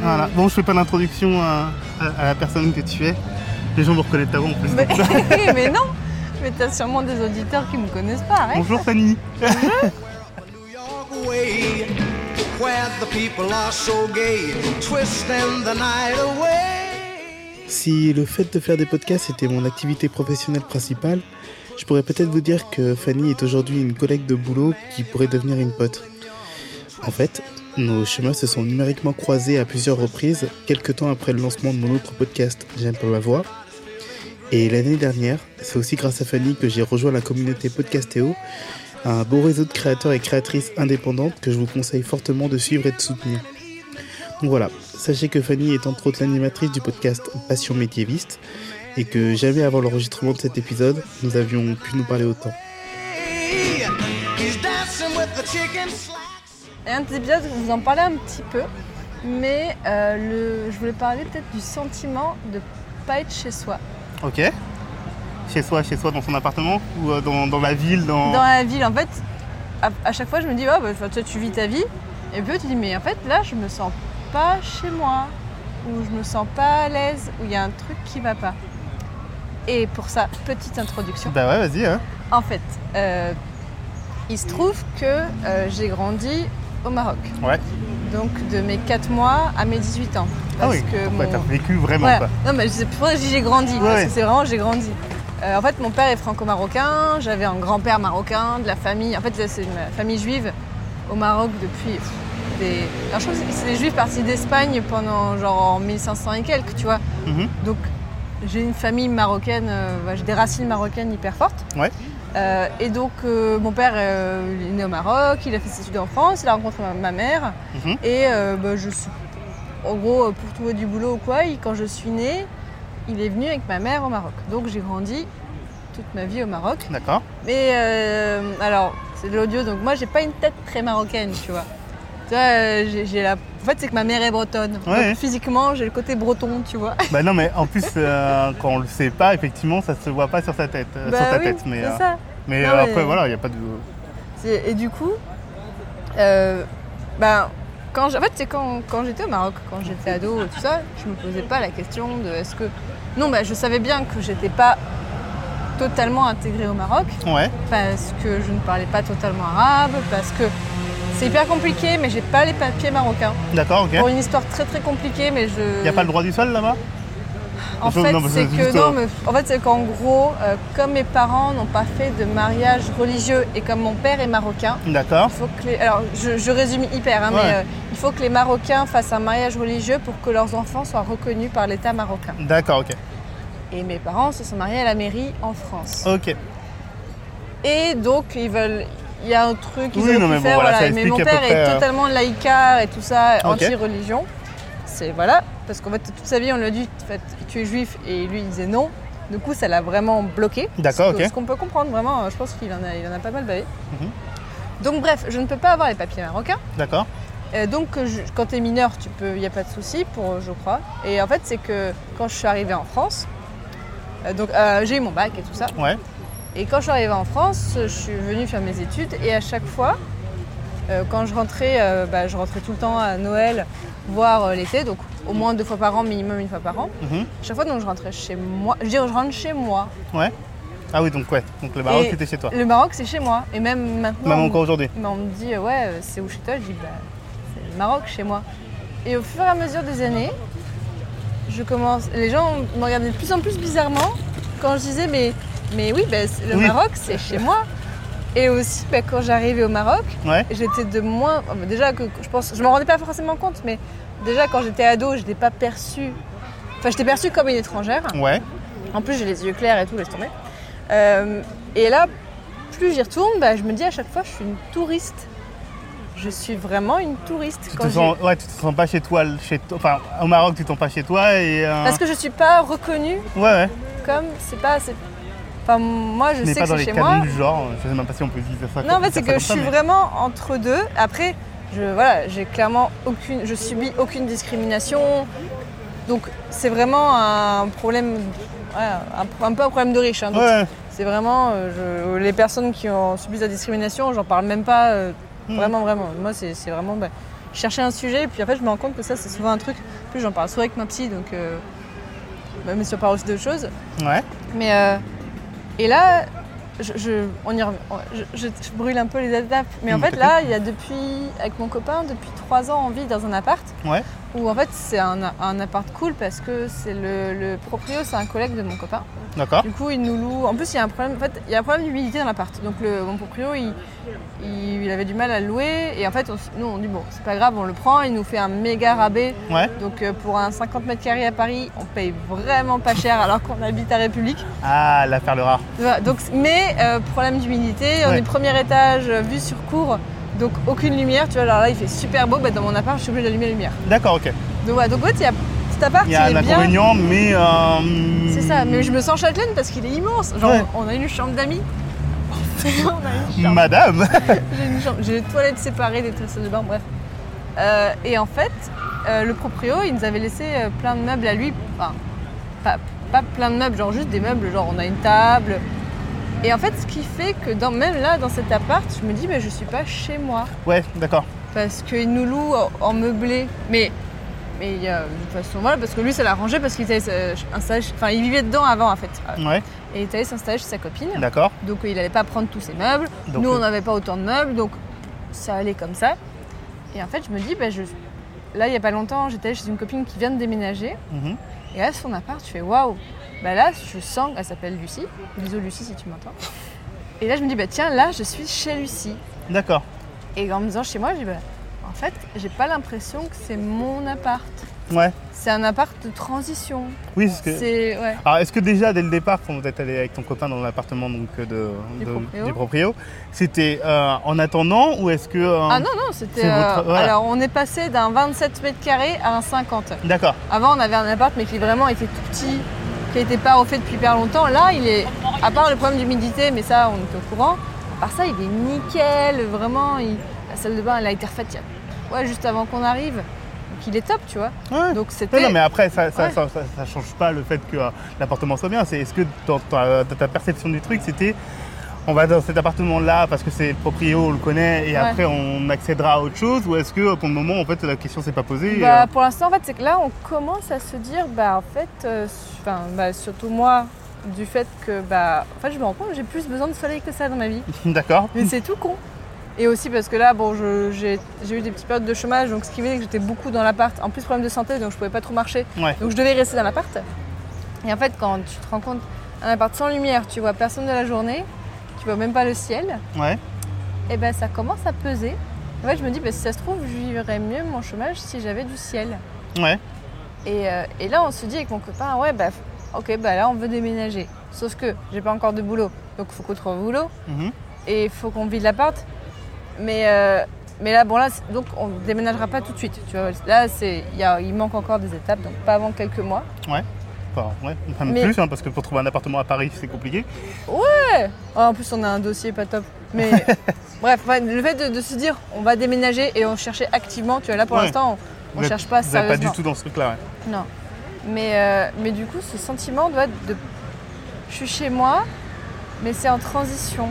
Voilà. Bon, je fais pas d'introduction à, à- à la personne que tu es. Les gens vont reconnaître ta voix en plus. Mais, mais non Mais t'as sûrement des auditeurs qui me connaissent pas, arrête Bonjour Fanny. New York way, where the people are so gay, twisting the night away. Si le fait de faire des podcasts était mon activité professionnelle principale, je pourrais peut-être vous dire que Fanny est aujourd'hui une collègue de boulot qui pourrait devenir une pote. En fait, nos chemins se sont numériquement croisés à plusieurs reprises, quelques temps après le lancement de mon autre podcast J'aime pas ma voix. Et l'année dernière, c'est aussi grâce à Fanny que j'ai rejoint la communauté Podcastéo, un beau réseau de créateurs et créatrices indépendantes que je vous conseille fortement de suivre et de soutenir. Donc voilà, sachez que Fanny est entre autres l'animatrice du podcast Passion médiéviste et que jamais avant l'enregistrement de cet épisode, nous avions pu nous parler autant. Et un des épisodes, vous en parlez un petit peu, mais euh, le, je voulais parler peut-être du sentiment de pas être chez soi. Ok. Chez soi, chez soi, dans son appartement ou euh, dans, dans la ville, dans... Dans la ville, en fait, à, à chaque fois, je me dis, oh, bah, toi, tu vis ta vie, et puis tu dis, mais en fait, là, je me sens pas chez moi, ou je me sens pas à l'aise, ou il y a un truc qui va pas. Et pour ça, petite introduction. Bah ouais, vas-y. Hein. En fait, euh, il se trouve que euh, j'ai grandi au Maroc. Ouais. Donc de mes 4 mois à mes 18 ans. Ah Parce oui, que mon- t'as vécu vraiment Voilà. quoi. Non mais c'est pour ça que j'ai grandi, parce ouais. que c'est vraiment j'ai grandi. Euh, en fait mon père est franco-marocain, j'avais un grand-père marocain, de la famille. En fait c'est une famille juive au Maroc depuis des. Alors je crois que c'est- les juifs partis d'Espagne pendant genre en 1500 et quelques, tu vois. Mhm. Donc j'ai une famille marocaine, euh, j'ai des racines marocaines hyper fortes. Ouais. Euh, et donc euh, mon père euh, il est né au Maroc, il a fait ses études en France, il a rencontré ma, ma mère. Mhm. Et bah, je suis. En gros, pour trouver du boulot ou quoi, il- quand je suis née, il est venu avec ma mère au Maroc. Donc j'ai grandi toute ma vie au Maroc. D'accord. Mais alors, c'est de l'audio, donc moi j'ai pas une tête très marocaine, tu vois. Tu vois, euh, j'ai la. En fait, c'est que ma mère est bretonne. Ouais. Donc, physiquement, j'ai le côté breton, tu vois. bah non, mais en plus, euh, quand on le sait pas, effectivement, ça se voit pas sur sa tête. euh, Bah sur ta oui, tête. Mais, c'est euh, ça. mais Non, mais- après, voilà, il n'y a pas de. Et du coup, euh, ben, quand, en fait, c'est quand, quand j'étais au Maroc, quand j'étais ado tout ça, je me posais pas la question de est-ce que. Non, ben, je savais bien que j'étais pas totalement intégrée au Maroc Ouais. parce que je ne parlais pas totalement arabe, parce que c'est hyper compliqué, mais j'ai pas les papiers marocains. D'accord, ok. Pour une histoire très très compliquée, mais je. Il n'y a pas le droit du sol là-bas? En fait, c'est que non, mais en fait, c'est qu'en gros, euh, comme mes parents n'ont pas fait de mariage religieux et comme mon père est marocain, D'accord. il faut que les... Alors, je, je résume hyper, hein, Ouais. mais euh, il faut que les Marocains fassent un mariage religieux pour que leurs enfants soient reconnus par l'État marocain. D'accord, ok. Et mes parents se sont mariés à la mairie en France. Ok. Et donc, ils veulent... Il y a un truc qu'ils Oui, auraient non, pu mais bon, faire, voilà, Mais mon père est euh. totalement laïcard et tout ça, anti-religion. C'est voilà, parce qu'en fait, toute sa vie, on lui a dit, tu es juif, et lui, il disait non. Du coup, ça l'a vraiment bloqué. D'accord, Ce que- ok. Ce qu'on peut comprendre, vraiment, euh, je pense qu'il en a, il en a pas mal bavé. Mhm. Donc bref, je ne peux pas avoir les papiers marocains. D'accord. Euh, donc je- quand tu es mineur, tu peux, il n'y a pas de souci pour, je crois. Et en fait, c'est que quand je suis arrivée en France, euh, donc euh, j'ai eu mon bac et tout ça. Ouais. Et quand je suis arrivée en France, je suis venue faire mes études et à chaque fois, euh, quand je rentrais, euh, bah, je rentrais tout le temps à Noël, voire euh, l'été, donc au moins deux fois par an, minimum une fois par an. Mhm. Chaque fois, donc je rentrais chez moi. Je veux dire, je rentre chez moi. Ouais. Ah oui, donc ouais. Donc le Maroc, c'était chez toi. Le Maroc, c'est chez moi. Et même maintenant. Même encore aujourd'hui. mais on me dit, ouais, c'est où chez toi? Je dis, bah, c'est le Maroc chez moi. Et au fur et à mesure des années, je commence. Les gens me regardaient de plus en plus bizarrement quand je disais, mais, mais oui, bah, c'est- le Oui. Maroc, c'est chez moi. Et aussi, bah, quand j'arrivais au Maroc, Ouais. j'étais de moins. Déjà, que je pense. Je m'en rendais pas forcément compte, mais déjà, quand j'étais ado, je n'étais pas perçue. Enfin, j'étais perçue comme une étrangère. Ouais. En plus, j'ai les yeux clairs et tout, laisse tomber. Euh, et là, plus j'y retourne, bah, je me dis à chaque fois, je suis une touriste. Je suis vraiment une touriste. Tu quand te sens, ouais, tu te sens pas chez toi, chez toi. Enfin, au Maroc, tu te sens pas chez toi et. euh, Parce que je suis pas reconnue Ouais, ouais. comme c'est pas. Enfin, moi, je n'es sais pas que dans c'est les chez moi. du genre. Je sais même pas si on peut dire ça. Non, en fait, c'est que je suis mais- vraiment entre deux. Après, je voilà, j'ai clairement aucune, je subis aucune discrimination. Donc, c'est vraiment un problème, ouais, un, un peu un problème de riche. hein. Ouais. C'est vraiment euh, je- les personnes qui ont subi la discrimination, j'en parle même pas. euh, Hmm. Vraiment, vraiment. Moi, c'est vraiment. bah, je cherchais un sujet, et puis en fait, je me rends compte que ça, c'est souvent un truc. En plus, j'en parle souvent avec ma psy, donc. Euh, mais si on parle aussi d'autres choses. Ouais. Mais. Et là, je, je- on y revient. Je, je- je brûle un peu les étapes. Mais en Mm, fait, là, il y a depuis. Avec mon copain, depuis trois ans, on vit dans un appart. Ouais. Où en fait, c'est un, un appart cool parce que c'est le, le proprio, c'est un collègue de mon copain. D'accord. Du coup, il nous loue. En plus, il y a un problème. En fait, il y a un problème d'humidité dans l'appart. Donc, le, mon proprio, il, il, il avait du mal à le louer. Et en fait, on nous, on dit bon, c'est pas grave, on le prend. Il nous fait un méga rabais. Ouais. Donc, euh, pour un 50 mètres carrés à Paris, on paye vraiment pas cher alors qu'on habite à République. Ah, la perle rare. Donc, mais euh, problème d'humidité. On Ouais. est premier étage, euh, vue sur cour. Donc, aucune lumière. Tu vois, alors là, il fait super beau. Bah, dans mon appart, je suis obligée d'allumer la lumière. D'accord, ok. Donc, voilà. Donc, en fait, il y a appart, Il y a il un est bien. inconvénient, mais. euh, C'est ça, mais je me sens châtelaine parce qu'il est immense. Genre, Ouais. on a une chambre d'amis. Madame J'ai une chambre- j'ai des toilettes séparées, des salles de bain, bref. Euh, et en fait, euh, le proprio, il nous avait laissé plein de meubles à lui. Enfin, pas, pas plein de meubles, genre juste des meubles, genre on a une table. Et en fait, ce qui fait que dans, même là, dans cet appart, je me dis, mais je suis pas chez moi. Ouais, d'accord. Parce qu'il nous loue en meublé. Mais, mais il y a- de toute façon, voilà, parce que lui, ça l'a arrangé parce qu'il euh, installé. Enfin, il vivait dedans avant, en fait. Ouais, Et il était allé s'installer chez sa copine. d'accord. Donc il n'allait pas prendre tous ses meubles. Donc, Nous, on euh, n'avait pas autant de meubles, donc ça allait comme ça. Et en fait, je me dis, bah, je... là, il n'y a pas longtemps, j'étais chez une copine qui vient de déménager. mhm. Et là, son appart, je fais waouh. Bah là, je sens, elle s'appelle Lucie. Bisous Lucie si tu m'entends. Et là, je me dis, bah tiens, là, je suis chez Lucie. D'accord. Et en me disant chez moi, je dis, bah, fait, j'ai pas l'impression que c'est mon appart. Ouais. C'est un appart de transition. Oui, c'est que. Ouais. Alors, est-ce que déjà, dès le départ, quand vous êtes allé avec ton copain dans l'appartement donc, euh, de, Du de- proprio. du proprio, c'était euh, en attendant ou est-ce que. euh, Ah non, non, c'était. c'est votre- euh, voilà. Alors, on est passé d'un 27 mètres carrés à un 50. D'accord. Avant, on avait un appart, mais qui vraiment était tout petit, qui n'était pas refait depuis hyper longtemps. Là, il est, à part le problème d'humidité, mais ça, on était au courant. À part ça, il est nickel, vraiment. il- La salle de bain, elle a été refaite il y a- ouais, juste avant qu'on arrive. Donc, il est top, tu vois. Ouais. Donc, c'était. non, mais après, ça, ça, Ouais. ça, ça- ça change pas le fait que euh, l'appartement soit bien. C'est est-ce que dans ta, perception du truc, c'était on va dans cet appartement-là parce que c'est le proprio, on le connaît, et Ouais. après on accédera à autre chose Ou est-ce que pour le moment, en fait, la question s'est pas posée et, Bah, euh, pour l'instant, en fait, c'est que là, on commence à se dire, bah, en fait, euh, bah, surtout moi, du fait que, bah, en fait, je me rends compte que j'ai plus besoin de soleil que ça dans ma vie. D'accord. Mais c'est tout con. Et aussi parce que là, bon, j'ai eu des petites périodes de chômage, donc ce qui veut dire que j'étais beaucoup dans l'appart. En plus, problème de santé, donc je pouvais pas trop marcher. Ouais. Donc je devais rester dans l'appart. Et en fait, quand tu te rends compte, un appart sans lumière, tu vois personne de la journée, tu vois même pas le ciel, Ouais. et ben ça commence à peser. En fait, je me dis, bah, si ça se trouve, je vivrais mieux mon chômage si j'avais du ciel. Ouais. Et, euh, et là, on se dit avec mon copain, ouais, bah, ok, bah là, on veut déménager. Sauf que j'ai pas encore de boulot, donc il faut qu'on trouve un boulot Mhm. et il faut qu'on vide l'appart. Mais, euh, mais là, bon, là, donc on déménagera pas tout de suite. Tu vois. Là, c'est, il, y a- il manque encore des étapes, donc pas avant quelques mois. Enfin, ouais. Même Mais- plus, hein, parce que pour trouver un appartement à Paris, c'est compliqué. Ouais. Oh, en plus, on a un dossier pas top. Mais bref, ouais, le fait de, de se dire, on va déménager et on cherchait activement. Tu vois, là, pour Ouais. l'instant, on, on cherche pas n'êtes pas du tout dans ce truc-là, ouais. Non. Mais, euh, mais du coup, ce sentiment doit être de. Je suis chez moi, mais c'est en transition.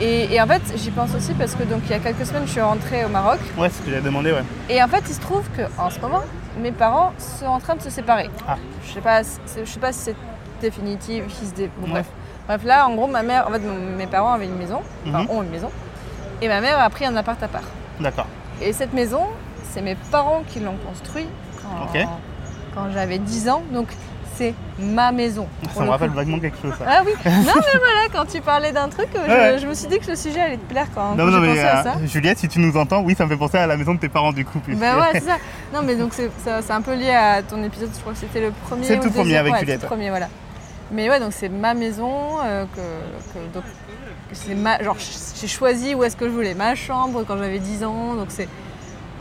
Et, et en fait, j'y pense aussi parce que donc il y a quelques semaines, je suis rentrée au Maroc. Ouais, c'est ce que j'avais demandé, ouais. Et en fait, il se trouve qu'en ce moment, mes parents sont en train de se séparer. Ah. Je sais pas, je sais pas si c'est définitif, si c'est dé- bon, Ouais. bref. Bref, là, en gros, ma mère, en fait, mes parents avaient une maison, enfin, Mhm. ont une maison, et ma mère a pris un appart à part. D'accord. Et cette maison, c'est mes parents qui l'ont construite quand j'avais 10 ans, donc c'est ma maison. Ça me rappelle vaguement quelque chose, ça. Ah oui, non mais voilà, quand tu parlais d'un truc, je, Ouais. je me suis dit que le sujet allait te plaire quand, Non, quand non, j'ai mais pensé à euh, ça. Juliette, si tu nous entends, oui, ça me fait penser à la maison de tes parents, du coup. puisque- Ben ouais, c'est ça. Non, mais donc c'est un peu lié à ton épisode, je crois que c'était le premier. C'est tout premier avec Ouais, Juliette, c'est le premier, voilà. Mais ouais, donc c'est ma maison, euh, que, que- donc c'est ma. Genre, j'ai choisi où est-ce que je voulais ma chambre quand j'avais 10 ans, donc c'est.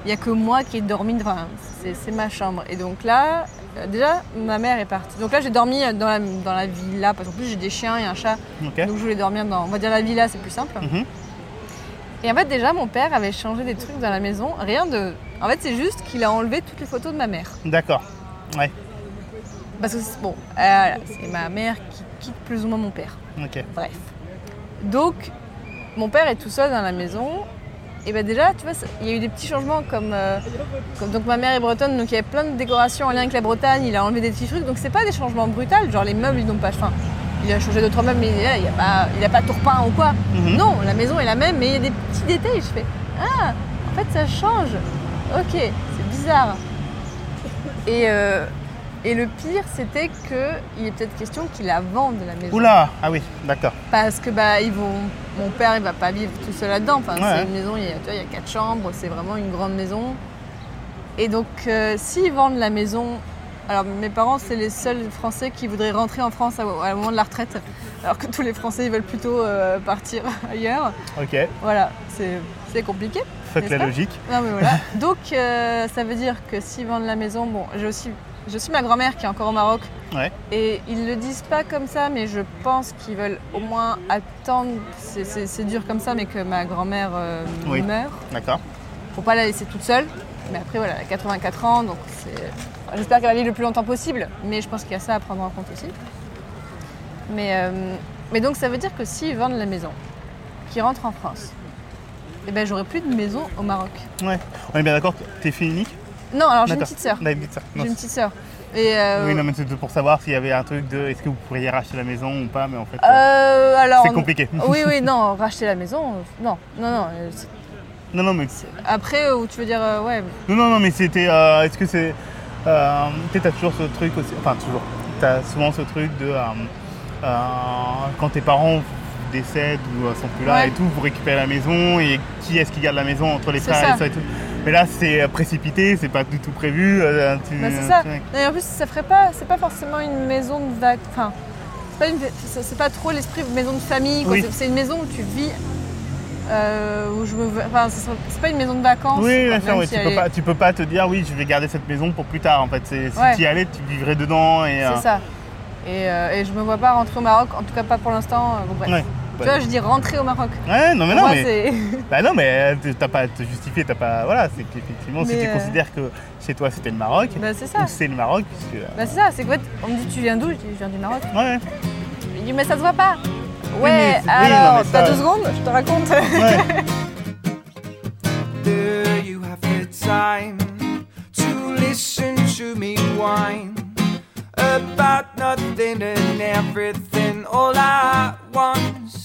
Il n'y a que moi qui ai dormi, enfin, c'est c'est ma chambre. Et donc là, euh, déjà, ma mère est partie. Donc là, j'ai dormi dans la, dans la villa, parce qu'en plus, j'ai des chiens et un chat. Donc je voulais dormir dans, on va dire la villa, c'est plus simple. Mhm. Et en fait, déjà, mon père avait changé des trucs dans la maison. Rien de. En fait, c'est juste qu'il a enlevé toutes les photos de ma mère. D'accord. Ouais. Parce que, c'est- bon, euh, c'est ma mère qui quitte plus ou moins mon père. Ok. Bref. Donc, mon père est tout seul dans la maison. Et bah déjà, tu vois, il y a eu des petits changements comme, euh, comme- donc ma mère est bretonne, donc il y avait plein de décorations en lien avec la Bretagne. Il a enlevé des petits trucs, donc c'est pas des changements brutals. Genre les meubles, ils n'ont pas. Enfin, il a changé deux trois meubles, mais il n'y a pas, il a pas tout repeint ou quoi. Mhm. Non, la maison est la même, mais il y a des petits détails. Je fais ah, en fait ça change. Ok, c'est bizarre. Et euh, et le pire, c'était qu'il est peut-être question qu'il la vende la maison. Oula Ah oui, d'accord. Parce que bah ils vont. Mon père il va pas vivre tout seul là-dedans. Enfin, Ouais. c'est une maison, il y, a, tu vois, il y a quatre chambres, c'est vraiment une grande maison. Et donc euh, s'ils vendent la maison. Alors mes parents c'est les seuls Français qui voudraient rentrer en France à, à moment de la retraite. Alors que tous les Français ils veulent plutôt euh, partir ailleurs. Ok, Voilà, c'est compliqué. N'est-ce la logique. Non mais voilà. Donc euh, ça veut dire que s'ils vendent la maison, bon, j'ai aussi, j'ai aussi ma grand-mère qui est encore au Maroc. Ouais. Et ils le disent pas comme ça, mais je pense qu'ils veulent au moins attendre. C'est, dur comme ça, mais que ma grand-mère euh, Oui. meure. D'accord. Faut pas la laisser toute seule. Mais après voilà, elle a 84 ans, donc c'est. J'espère qu'elle va vivre le plus longtemps possible. Mais je pense qu'il y a ça à prendre en compte aussi. Mais, euh, mais donc ça veut dire que s'ils vendent la maison, qu'ils rentrent en France, eh ben j'aurai plus de maison au Maroc. Ouais. On est bien d'accord que t'es fille unique? Non, alors j'ai une petite sœur. J'ai une petite sœur. Et euh, Oui, non, mais c'était pour savoir s'il y avait un truc de est-ce que vous pourriez racheter la maison ou pas, mais en fait, euh, alors, c'est compliqué. Oui, oui, non, racheter la maison, euh, non, non, non. euh, c'est- non, non, mais, Après, euh, tu veux dire, euh, ouais, non, non, non, mais c'était. euh, est-ce que c'est. Euh, tu sais, t'as toujours ce truc aussi. Enfin, toujours. T'as souvent ce truc de. euh, euh, quand tes parents décèdent ou euh, sont plus là Ouais. et tout, vous récupérez la maison et qui est-ce qui garde la maison entre les frères et ça. et tout. Mais là, c'est euh, précipité, c'est pas du tout prévu. euh, bah, c'est ça. tu- Et en plus, ça ferait pas, c'est pas forcément une maison de vac. Enfin, c'est pas, une- pas trop l'esprit maison de famille. Oui. C'est- une maison où tu vis. euh, où je me, enfin, c'est pas une maison de vacances. Oui, quoi, bien sûr, même oui, si tu, peux est- pas, tu peux pas te dire oui, je vais garder cette maison pour plus tard. En fait, si Ouais. tu y allais, tu vivrais dedans et. euh, C'est ça. Et, euh, et je me vois pas rentrer au Maroc, en tout cas pas pour l'instant. euh, Bon, bref. Ouais. Tu vois, je dis rentrer au Maroc. Ouais, non, mais non, moi, mais. Bah non, mais euh, t'as pas à te justifier, t'as pas. Voilà, c'est qu'effectivement, si tu euh, considères que chez toi c'était le Maroc, Bah, c'est ça. ou c'est le Maroc, puisque. euh, Bah, c'est ça, c'est quoi On me dit, tu viens d'où? Je dis, je viens du Maroc. Ouais, Il dit, mais ça se voit pas. Oui, Ouais, mais- oui, alors, t'as ça- deux secondes Je te raconte. ouais. Do you have the time to listen to me whine about nothing and everything all at once?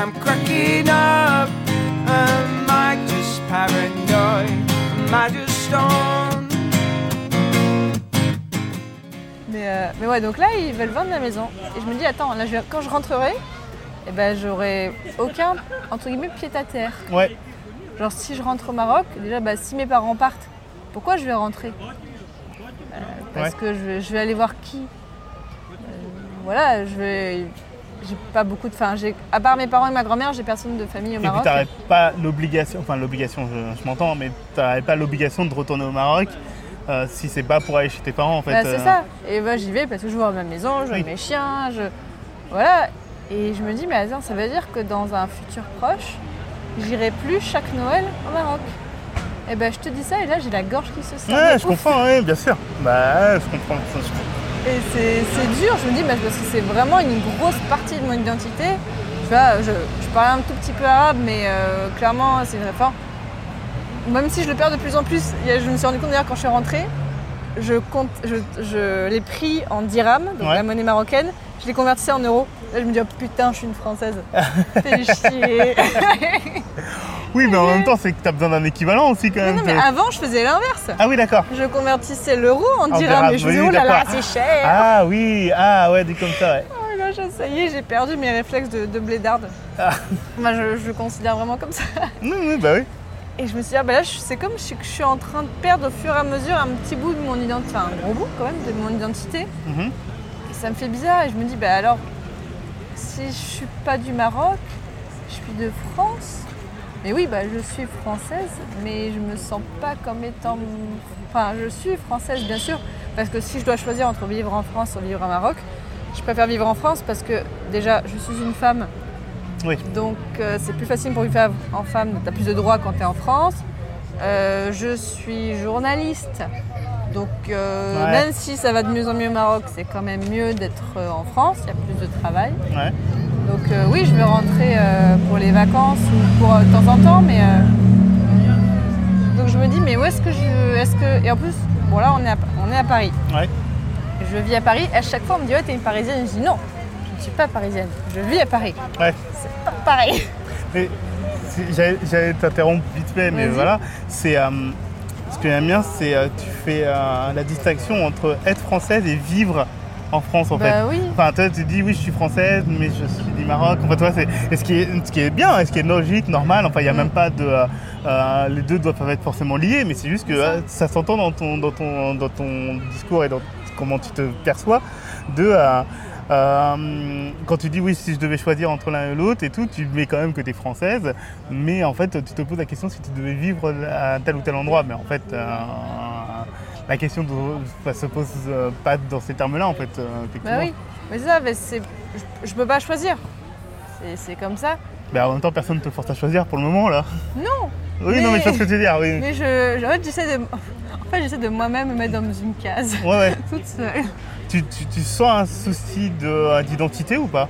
I'm cracking up. Am I just paranoid? Am I just stoned? Mais, euh, mais ouais, donc là, ils veulent vendre la maison. Et je me dis, attends, là, je quand je rentrerai, eh ben, j'aurai aucun, entre guillemets, pied à terre. Ouais. Genre, si je rentre au Maroc, déjà, bah, si mes parents partent, pourquoi je vais rentrer? Euh, Parce Ouais. que je vais, je vais aller voir qui? Euh, Voilà, je vais. J'ai pas beaucoup de. Enfin, à part mes parents et ma grand-mère, j'ai personne de famille au Et puis Maroc. t'aurais pas l'obligation, enfin l'obligation, je, je m'entends, mais t'aurais pas l'obligation de retourner au Maroc euh, si c'est pas pour aller chez tes parents en fait. Bah, c'est euh. ça. Et bah, j'y vais parce que je vois ma maison, je vois Oui. mes chiens, je... Voilà. Et je me dis, mais attends, ça veut dire que dans un futur proche, j'irai plus chaque Noël au Maroc. Et ben je te dis ça et là j'ai la gorge qui se serre. Ouais, je ouf. comprends, ouais, bien sûr. Bah, je comprends. je- Et c'est dur, je me dis, bah, parce que c'est vraiment une grosse partie de mon identité. Tu vois, je, je parle un tout petit peu arabe, mais euh, clairement, c'est très fort. Même si je le perds de plus en plus, je me suis rendu compte d'ailleurs quand je suis rentrée, je compte, je, je l'ai pris en dirham, donc Ouais. la monnaie marocaine, je l'ai convertissé en euros. Là, je me dis, oh putain, je suis une française. Fais chier. Oui, mais en même temps, c'est que t'as besoin d'un équivalent aussi quand Mais même. non, mais t'es- avant, je faisais l'inverse. Ah oui, d'accord. Je convertissais l'euro en En dirham et je oui, oh là là, d'accord. c'est cher. Ah oui, ah ouais, dit comme ça, ouais. Oh là, je- ça y est, j'ai perdu mes réflexes de, de blédarde. Ah. Moi, je, je le considère vraiment comme ça. Oui, oui, bah oui. Et je me suis dit, ah bah là, je- c'est comme si je suis en train de perdre au fur et à mesure un petit bout de mon identité, enfin un gros bout quand même de mon identité. Mhm. Et ça me fait bizarre. Et je me dis, bah alors, si je suis pas du Maroc, je suis de France, Mais oui, bah, je suis française, mais je me sens pas comme étant. Enfin, je suis française, bien sûr, parce que si je dois choisir entre vivre en France ou vivre au Maroc, je préfère vivre en France parce que déjà, je suis une femme. Oui. Donc, euh, c'est plus facile pour une femme en femme, tu as plus de droits quand tu es en France. Euh, je suis journaliste. Donc, euh, Ouais. même si ça va de mieux en mieux au Maroc, c'est quand même mieux d'être en France, il y a plus de travail. Ouais. Oui, je vais rentrer euh, pour les vacances ou pour euh, de temps en temps, mais euh, donc je me dis mais où est-ce que je, est-ce que et en plus bon là on est à, on est à Paris. Ouais. Je vis à Paris. À chaque fois on me dit ouais t'es une Parisienne. Je dis non, je ne suis pas parisienne. Je vis à Paris. Ouais. C'est pas pareil. Mais j'allais t'interrompre vite fait, mais voilà. C'est euh, ce que j'aime bien, c'est euh, tu fais euh, la distinction entre être française et vivre en France en fait. Bah oui. Enfin, toi, tu dis oui, je suis française, mais je suis du Maroc. Enfin, toi, c'est et ce qui est ce qui est bien, et ce qui est logique, normal. Enfin, il n'y a Mm. même pas de euh, euh, les deux doivent pas être forcément liés, mais c'est juste que ça. euh, ça s'entend dans ton dans ton dans ton discours et dans comment tu te perçois de euh, euh, quand tu dis oui, si je devais choisir entre l'un et l'autre et tout, tu mets quand même que tu es française, mais en fait, tu te poses la question si tu devais vivre à tel ou tel endroit. Mais en fait, euh, la question ne se pose euh, pas dans ces termes-là, en fait. euh. Bah oui. Mais c'est ça, mais c'est, je, je peux pas choisir. C'est, comme ça. Mais en même temps, personne ne te force à choisir pour le moment, là. Non. Oui, non, mais Mais- je vois ce que tu veux dire, oui. Mais je, en fait j'essaie de, en fait j'essaie de moi-même me mettre dans une case Ouais, ouais. toute seule. Tu, tu- tu sens un souci de- d'identité ou pas?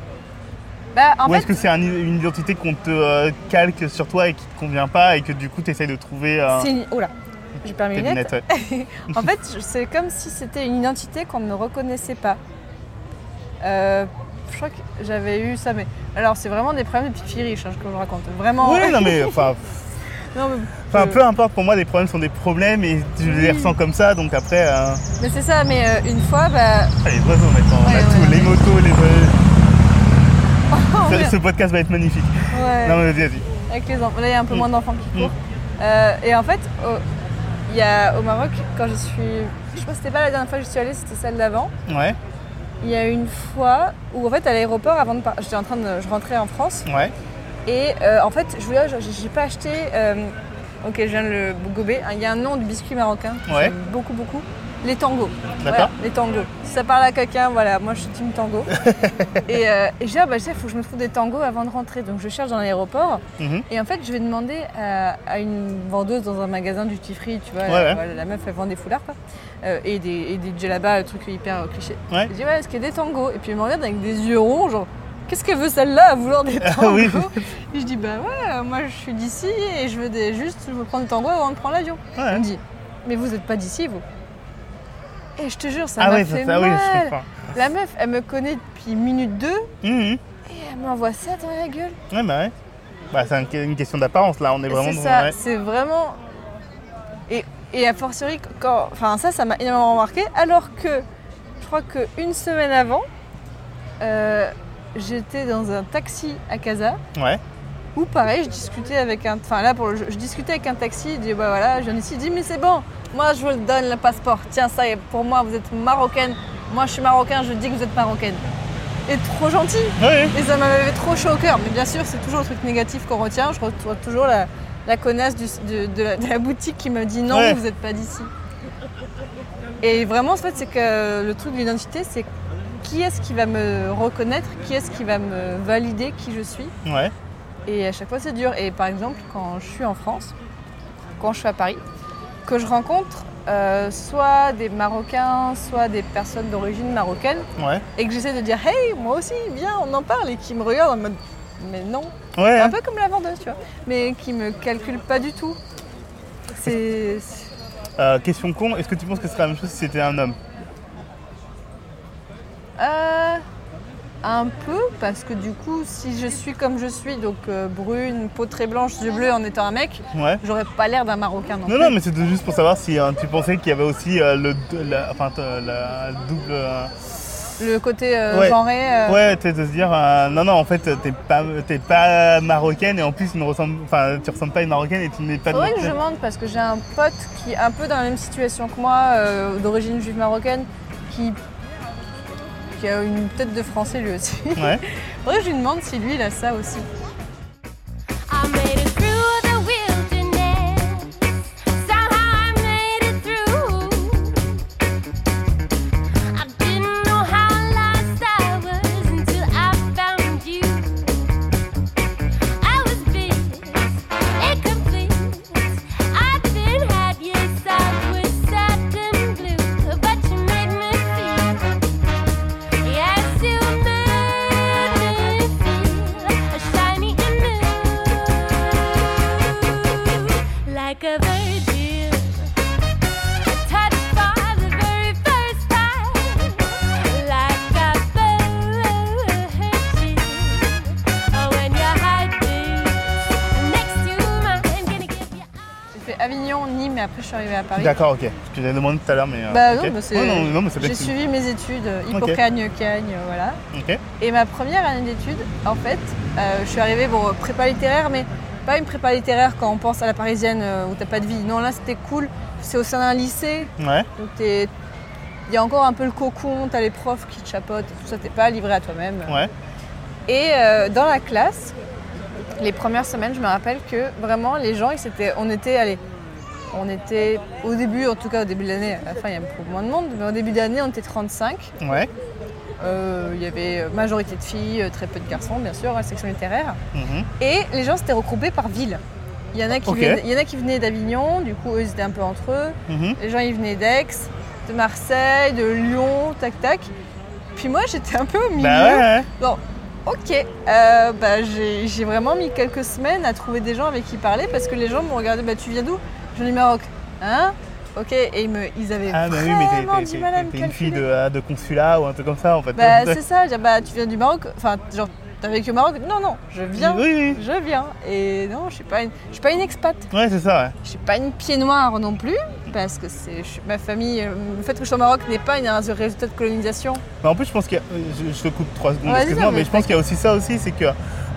Bah en Ou fait est-ce que c'est un- une identité qu'on te euh, calque sur toi et qui te convient pas et que du coup tu essayes de trouver euh, c'est une... Oula, j'ai permis tes mes lunettes. lunettes ouais. En fait, c'est comme si c'était une identité qu'on ne reconnaissait pas. Euh, je crois que j'avais eu ça, mais alors c'est vraiment des problèmes de petite riche hein, que je raconte. Vraiment. Oui, non, mais enfin, Non, mais, enfin, peu importe, pour moi, les problèmes sont des problèmes et je les Oui. ressens comme ça, donc après, euh... mais c'est ça. Mais euh, une fois, bah, ah, les oiseaux maintenant, on a Ouais, tout, ouais, les motos, les oh, ce, podcast va être magnifique. Non, mais vas-y, vas-y. avec les enfants. Là, il y a un peu Mm. moins d'enfants qui Mm. courent. Euh, et en fait, il y a, au Maroc, quand je suis. Je crois que c'était pas la dernière fois que je suis allée, c'était celle d'avant. Ouais, Il y a une fois où, en fait, à l'aéroport, avant de par- j'étais en train de. Je rentrais en France. ouais, Et euh, en fait, je voulais, j'ai pas acheté. euh, ok, je viens de le gober. Il y a un nom de biscuit marocain. Ouais. Beaucoup, beaucoup. Les tangos. D'accord. Voilà, les tangos. Si ça parle à quelqu'un, voilà, moi je suis team tango. et euh, et j'ai ah, bah, il faut que je me trouve des tangos avant de rentrer. Donc je cherche dans l'aéroport. Mhm. Et en fait, je vais demander à, à une vendeuse dans un magasin du free, tu vois. Ouais, ouais. voilà, la meuf, elle vend des foulards, quoi. Euh, et des, et des djellabas, le truc hyper euh, cliché. Ouais. Je dis, ouais, est-ce qu'il y a des tangos? Et puis elle me regarde avec des yeux ronds, genre, qu'est-ce qu'elle veut celle-là à vouloir des tangos? Ah oui. Et je dis, bah ouais, euh, moi je suis d'ici et je veux des, juste, je veux prendre des tangos avant de prendre l'avion. Elle me dit, mais vous n'êtes pas d'ici, vous Et je te jure, ça Ah m'a fait ça, ça, oui, je mal. comprends. la meuf, elle me connaît depuis minute 2 et Mhm. elle m'envoie ça dans la gueule. Ouais, bah ouais. Bah, c'est un- une question d'apparence, là, on est vraiment C'est ça, ouais. c'est vraiment. Et, et a fortiori, quand... enfin, ça, ça m'a énormément remarqué. Alors que je crois qu'une semaine avant, euh, j'étais dans un taxi à Casa Ouais, où, pareil, je discutais avec un. Enfin, là, pour le... je discutais avec un taxi. Il dit Bah voilà, je viens d'ici. Il dit Mais c'est bon, moi, je vous le donne, le passeport. Tiens, ça est, pour moi, vous êtes marocaine. Moi, je suis marocain, je dis que vous êtes marocaine. Et trop gentil. Et ça m'avait trop chaud au cœur. Mais bien sûr, c'est toujours le truc négatif qu'on retient. Je retrouve toujours la, la connasse du- de, de la, de la boutique qui me dit non, Ouais. vous n'êtes pas d'ici. Et vraiment, en fait, c'est que le truc de l'identité, c'est qui est-ce qui va me reconnaître, qui est-ce qui va me valider qui je suis. ouais. Et à chaque fois, c'est dur. Et par exemple, quand je suis en France, quand je suis à Paris, que je rencontre euh, soit des Marocains, soit des personnes d'origine marocaine, Ouais, et que j'essaie de dire hey moi aussi viens on en parle et qui me regardent en mode mais non. Ouais. un peu comme la vendeuse tu vois. Mais qui me calcule pas du tout. C'est- Euh, question con, est-ce que tu penses que ce serait la même chose si c'était un homme? Euh, un peu parce que du coup si je suis comme je suis donc euh, brune peau très blanche yeux bleus en étant un mec Ouais. j'aurais pas l'air d'un marocain non, Non, plus non, mais c'était juste pour savoir si euh, tu pensais qu'il y avait aussi euh, le, la, enfin, t- la double. euh, le côté euh, Ouais. genré euh, Ouais, tu sais, de se dire, euh, non, non, en fait, t'es pas, t'es pas marocaine et en plus, tu ne ressembles, enfin, tu ressembles pas à une marocaine et tu n'es pas de Faudrait que je demande parce que j'ai un pote qui est un peu dans la même situation que moi, euh, d'origine juive marocaine, qui, qui a une tête de français lui aussi. Ouais. Faudrait que je lui demande si lui il a ça aussi. Suis arrivée à Paris. D'accord, ok. Je t'ai demandé tout à l'heure, mais. euh, Bah ok. non, bah, c'est- Ouais, non, non, mais c'est bien J'ai que suivi mes études, euh, Ok. Hippocagne, Cagne, euh, voilà. Ok. Et ma première année d'études, en fait, euh, je suis arrivée, bon, prépa littéraire, mais pas une prépa littéraire quand on pense à la parisienne euh, où t'as pas de vie. Non, là c'était cool. C'est au sein d'un lycée, Ouais. donc t'es- il y a encore un peu le cocon, t'as les profs qui te chapotent, tout ça, t'es pas livré à toi-même. Ouais. Et euh, dans la classe, les premières semaines, je me rappelle que vraiment les gens, ils s'étaient- on était, allez, on était au début, en tout cas au début de l'année, à la fin il y a beaucoup moins de monde, mais au début d'année on était 35. Ouais. Euh, il y avait majorité de filles, euh, très peu de garçons, bien sûr, à la section littéraire. Mhm. Et les gens s'étaient regroupés par ville. Il y, en a qui venaient, il y en a qui venaient d'Avignon, du coup eux ils étaient un peu entre eux. Mhm. Les gens ils venaient d'Aix, de Marseille, de Lyon, tac tac. Puis moi j'étais un peu au milieu. Bah ouais. Bon, ok. Euh, bah, j'ai vraiment mis quelques semaines à trouver des gens avec qui parler parce que les gens me regardaient, bah tu viens d'où? Je viens du Maroc. Hein? Ok, et ils, me, ils avaient Ah, bah oui, mais t'es- vraiment mal une fille de, euh, de consulat ou un truc comme ça en fait. Bah c'est ça, bah tu viens du Maroc, enfin genre t'as vécu au Maroc? Non, non, je viens, Oui, oui. je viens. Et non, je suis pas une, je suis pas une expat, Ouais, c'est ça, ouais. je suis pas une pied noir non plus, parce que c'est ma famille, euh, le fait que je sois au Maroc n'est pas une- un résultat de colonisation. Mais en plus, je pense qu'il y a. euh, Je, je te coupe trois secondes, excuse-moi, mais mais je pense qu'il y a aussi ça aussi, c'est que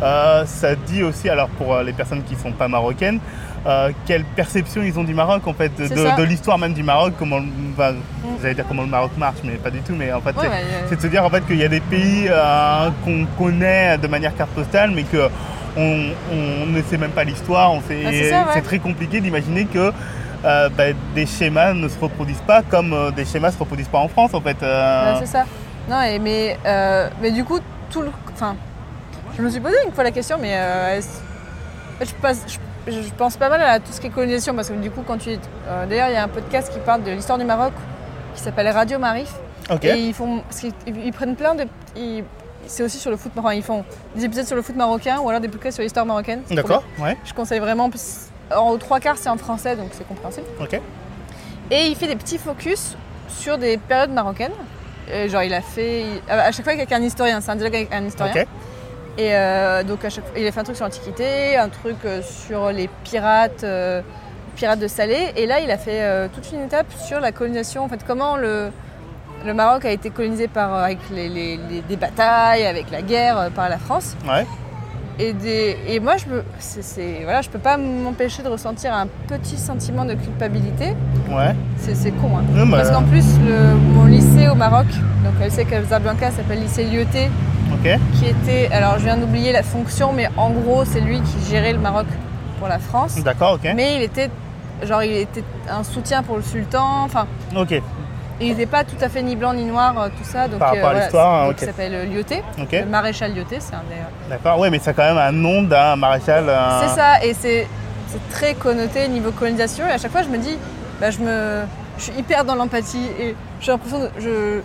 euh, ça dit aussi, alors pour les personnes qui sont pas marocaines, euh, quelle perception ils ont du Maroc en fait, de. Mm. l'histoire même du Maroc, comment, enfin, j'allais dire comment le Maroc marche, mais pas du tout, mais en fait, Ouais, c'est, de se dire en fait qu'il y a des pays euh, qu'on connaît de manière carte postale, mais que on, on ne sait même pas l'histoire, on sait, Ah, c'est ouais. très compliqué d'imaginer que euh, bah, des schémas ne se reproduisent pas comme des schémas se reproduisent pas en France en fait. c'est ça. Non, et, mais, mais du coup, tout le. Enfin, je me suis posé une fois la question, mais je, passe, je, je pense pas mal à tout ce qui est colonisation, parce que du coup, quand tu. euh, D'ailleurs, il y a un podcast qui parle de l'histoire du Maroc qui s'appelle Radio Marif. ok. Et ils font. ils, prennent plein de. c'est aussi sur le foot marocain. Ils font des épisodes sur le foot marocain ou alors des podcasts sur l'histoire marocaine. D'accord, ouais. Je conseille vraiment. parce- En trois quarts, c'est en français, donc c'est compréhensible. ok. Et il fait des petits focus sur des périodes marocaines. Et genre, il a fait. à chaque fois, avec un historien, c'est un dialogue avec un historien. Ok. Et euh, donc, à chaque fois, il a fait un truc sur l'Antiquité, un truc euh, sur les pirates, euh, pirates de Salé. Et là, il a fait toute une étape sur la colonisation. En fait, comment le, Maroc a été colonisé par, avec les, des batailles, avec la guerre par la France. Et, des, et moi, je me, c'est, c'est- voilà, je peux pas m'empêcher de ressentir un petit sentiment de culpabilité. Ouais. C'est, c'est con, hein. Bah, Parce qu'en plus, le- mon lycée au Maroc, donc le lycée Casablanca s'appelle lycée Lyoté, qui était, alors je viens d'oublier la fonction, mais en gros, c'est lui qui gérait le Maroc pour la France. D'accord, ok. Mais il était, genre, il était un soutien pour le sultan, enfin, Ok, il n'était pas tout à fait ni blanc ni noir, euh, tout ça. Donc, Par rapport à voilà, l'histoire, c'est- hein, ok. Il s'appelle euh, Lyoté, le maréchal Lyoté, c'est un des. D'accord, ouais, mais a quand même un nom d'un maréchal. euh, C'est ça, et c'est c'est très connoté niveau colonisation. Et à chaque fois, je me dis, bah, je, me, je suis hyper dans l'empathie. Et j'ai l'impression de. Je,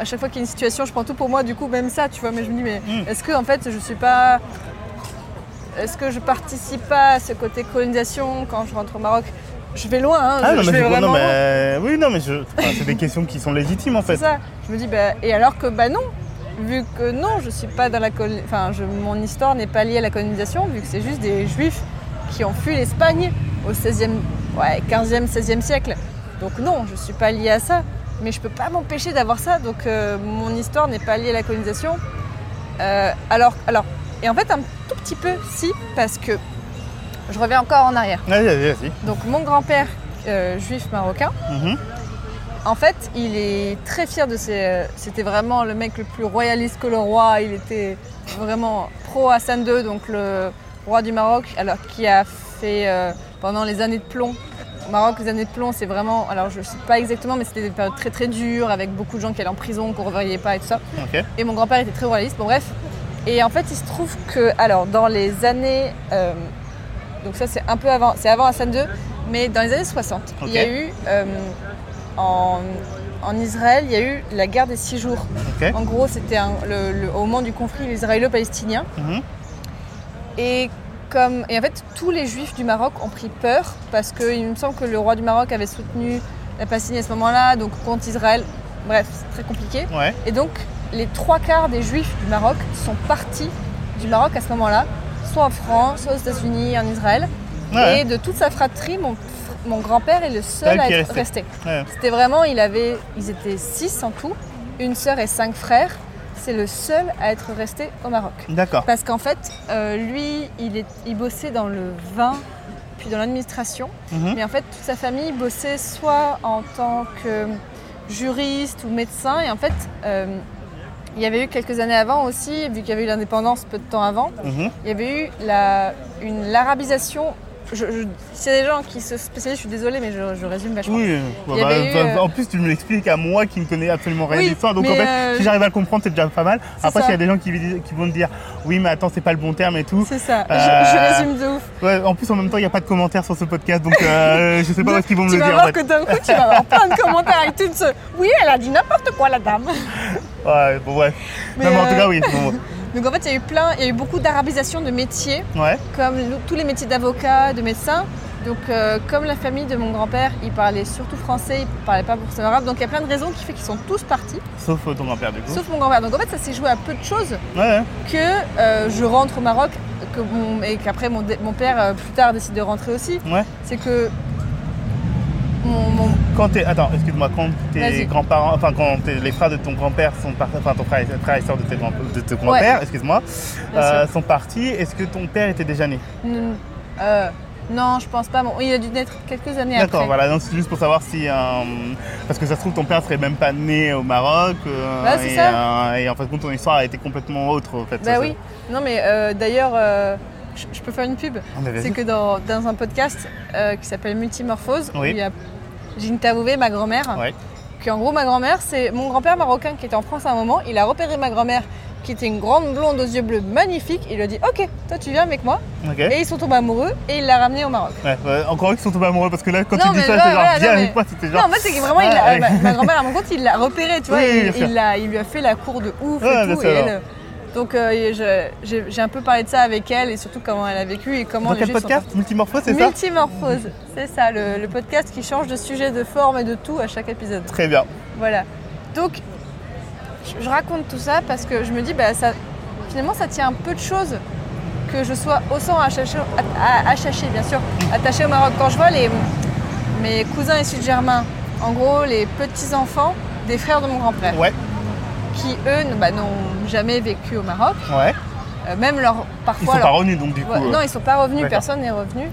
à chaque fois qu'il y a une situation, je prends tout pour moi, du coup, même ça, tu vois. Mais je me dis, mais Mm. est-ce que, en fait, je suis pas. Est-ce que je participe pas à ce côté colonisation quand je rentre au Maroc? Je vais loin, hein, Ah je, non, je mais, vais vraiment non, loin. mais oui, non, mais je... enfin, c'est des questions qui sont légitimes en C'est fait. ça. Je me dis, bah, et alors que, bah non, vu que non, je suis pas dans la col- enfin, je- mon histoire n'est pas liée à la colonisation, vu que c'est juste des juifs qui ont fui l'Espagne au 16e, ouais, 15e, 16e siècle. Donc non, je suis pas liée à ça. Mais je peux pas m'empêcher d'avoir ça, donc euh, mon histoire n'est pas liée à la colonisation. Euh, alors, alors, et en fait, un tout petit peu, si, parce que je reviens encore en arrière. Vas-y, vas-y, vas-y. Donc mon grand-père, euh, juif marocain, Mhm. en fait, il est très fier de ses. euh, C'était vraiment le mec le plus royaliste que le roi. Il était vraiment pro Hassan II, donc le roi du Maroc, alors qui a fait euh, pendant les années de plomb. Au Maroc, les années de plomb, c'est vraiment. Alors, je ne sais pas exactement, mais c'était des périodes très très dures, avec beaucoup de gens qui allaient en prison, qu'on ne revoyait pas et tout ça. Et mon grand-père était très royaliste. Bon, bref. Et en fait, il se trouve que, alors, dans les années. euh, donc, ça, c'est un peu avant. C'est avant Hassan II, mais dans les années 60, il y a eu. euh, en, en Israël, il y a eu la guerre des six jours. En gros, c'était au moment du conflit israélo-palestinien. Mhm. Et, comme, et en fait, tous les juifs du Maroc ont pris peur parce qu'il me semble que le roi du Maroc avait soutenu la Palestine à ce moment-là, donc contre Israël. Bref, c'est très compliqué. Ouais. Et donc, les trois quarts des juifs du Maroc sont partis du Maroc à ce moment-là, en France, aux États-Unis, en Israël. Ouais. Et de toute sa fratrie, mon, mon grand-père est le seul à être resté. Ouais. C'était vraiment, il avait, ils étaient six en tout, une sœur et cinq frères. C'est le seul à être resté au Maroc. D'accord. Parce qu'en fait, euh, lui, il, est, il bossait dans le vin, puis dans l'administration. Mhm. Mais en fait, toute sa famille bossait soit en tant que juriste ou médecin. Et en fait, euh, il y avait eu quelques années avant aussi, vu qu'il y avait eu l'indépendance peu de temps avant, Mhm. il y avait eu la, une l'arabisation. Je, je, S'il y a des gens qui se spécialisent, je suis désolée, mais je, je résume vachement. Oui, bah, eu, bah, euh, en plus tu me l'expliques à moi qui ne connais absolument rien Oui, de l'histoire, donc en fait euh, si j'arrive à le comprendre c'est déjà pas mal. Après s'il y a des gens qui, qui vont te dire oui mais attends c'est pas le bon terme et tout. C'est ça, je- Euh, je, résume de ouf. Ouais, en plus en même temps il n'y a pas de commentaires sur ce podcast donc euh, je sais pas est-ce qu'ils vont me tu le vas dire en voir fait. que d'un coup, tu vas avoir plein de commentaires avec toutes ce... Oui, elle a dit n'importe quoi, la dame. Ouais, bon ouais. Mais, non mais en tout cas oui. bon, Donc en fait, il y a eu plein, il y a eu beaucoup d'arabisation de métiers, ouais. comme tous les métiers d'avocat, de médecin. Donc euh, comme la famille de mon grand-père, il parlait surtout français, il parlait pas forcément arabe. Donc il y a plein de raisons qui fait qu'ils sont tous partis, Sauf euh, ton grand-père du coup. sauf mon grand-père. Donc en fait, ça s'est joué à peu de choses Ouais, que euh, je rentre au Maroc, que mon- et qu'après mon, mon père euh, plus tard décide de rentrer aussi. Ouais. C'est que mon, mon- Quand t'es, attends, excuse-moi, quand tes grands-parents, enfin quand t'es- les frères de ton grand-père sont partis, enfin ton frère, et- frère et sœur de, tes grands- de ton grand-père, excuse-moi, euh, sont partis, est-ce que ton père était déjà né? N- euh, non, je pense pas. Bon, il a dû naître quelques années D'accord, après. voilà, donc c'est juste pour savoir si, euh, parce que ça se trouve ton père serait même pas né au Maroc, euh, c'est et, ça. et en fait ton histoire a été complètement autre en fait. Bah Ça, oui. Non mais d'ailleurs, je, je peux faire une pub. c'est- Ah, que dans, dans un podcast euh, qui s'appelle Multimorphose, Oui. il y a- j'ai interviewé ma grand-mère. Ouais. Que en gros, ma grand-mère, c'est mon grand-père marocain qui était en France à un moment. Il a repéré ma grand-mère qui était une grande blonde aux yeux bleus magnifique. Il lui a dit Ok, toi tu viens avec moi. Et ils sont tombés amoureux et il l'a ramené au Maroc. Ouais, ouais, encore eux qui sont tombés amoureux parce que là quand Non, tu dis ça, ouais, c'est genre viens non, avec moi, c'était Non, genre. en fait, c'est que vraiment, il a- ouais. ma, ma grand-mère, à mon compte, il l'a repéré, tu vois. Oui, il, il lui a fait la cour de ouf et tout. et elle, donc, euh, j'ai un peu parlé de ça avec elle et surtout comment elle a vécu et comment Dans les quel sont podcast Multimorphose, c'est ça Multimorphose, c'est ça, le, le podcast qui change de sujet, de forme et de tout à chaque épisode. Très bien. Voilà. Donc, je, je raconte tout ça parce que je me dis, bah, ça, finalement, ça tient un peu de choses que je sois au sang attaché, à- attaché, bien sûr, attaché au Maroc. Quand je vois les, mes cousins issus de Germain, en gros, les petits-enfants des frères de mon grand-père, Ouais, qui, eux, bah, n'ont jamais vécu au Maroc, ouais. euh, même leur, Ils parfois... sont leur- pas revenus donc du coup. Ouais, euh, non, ils sont pas revenus, D'accord. personne n'est revenu.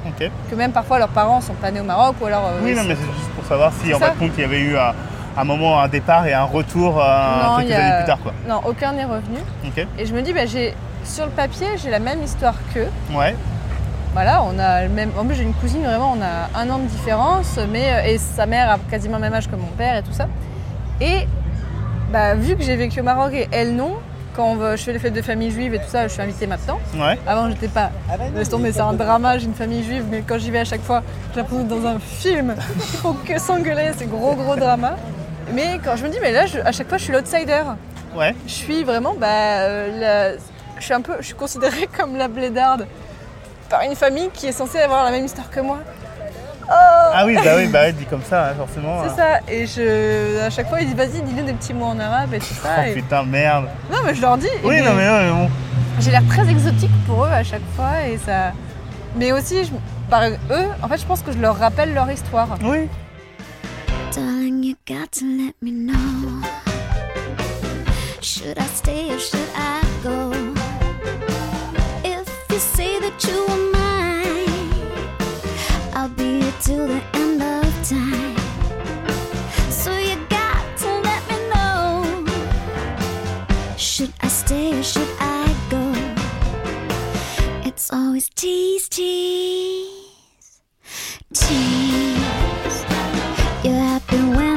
Que même parfois leurs parents sont pas nés au Maroc ou alors. euh, Oui, non, mais c'est juste pour savoir si en de compte il y avait eu un, un moment, un départ et un retour Non, quelques a- années plus tard quoi. Non, aucun n'est revenu. Et je me dis, bah, j'ai sur le papier, j'ai la même histoire qu'eux. Ouais. Voilà, on a le même. En plus, j'ai une cousine, vraiment, on a un an de différence, mais et sa mère a quasiment le même âge que mon père et tout ça. Et bah, vu que j'ai vécu au Maroc et elle non, quand je fais les fêtes de famille juive et tout ça, je suis invitée maintenant. Ouais. Avant, j'étais pas. Laisse tomber, c'est un drama, j'ai une famille juive, mais quand j'y vais à chaque fois, j'ai l'impression d'être dans un film. Il faut que s'engueuler, c'est gros, gros drama. Mais quand je me dis, mais là, je- à chaque fois, je suis l'outsider. Ouais. Je suis vraiment, bah, euh, la- je suis un peu, je suis considérée comme la blédarde par une famille qui est censée avoir la même histoire que moi. Ah oui, bah oui, bah ouais, dit comme ça, hein, forcément. C'est hein. ça. Et je, à chaque fois, ils disent, vas-y, dis-nous des petits mots en arabe et tout Oh ça. Et- putain, merde. Non, mais je leur dis. Oui, non, mais ouais, bon. J'ai l'air très exotique pour eux à chaque fois et ça. Mais aussi, je- par eux, en fait, je pense que je leur rappelle leur histoire. Oui. Darling, you got to let me know. Should I stay or should I go? If you say that you are mine, Till the end of time. So you got to let me know. Should I stay or should I go? It's always tease, tease, tease. You're happy when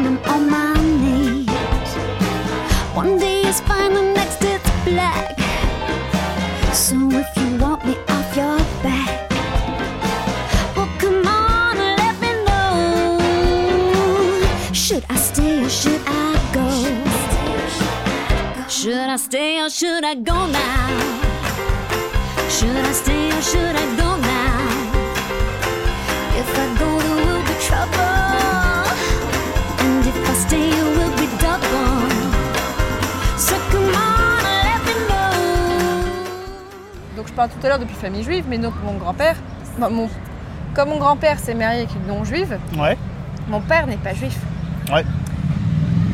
or should I go now? Should I stay or should I go now? If I go, there will be trouble. And if I stay, it will be double. So come on, let me know. Donc je parle tout à l'heure depuis famille juive, mais donc mon grand-père, bah, mon- comme mon grand-père s'est marié avec une non-juive, Ouais. mon père n'est pas juif. Ouais.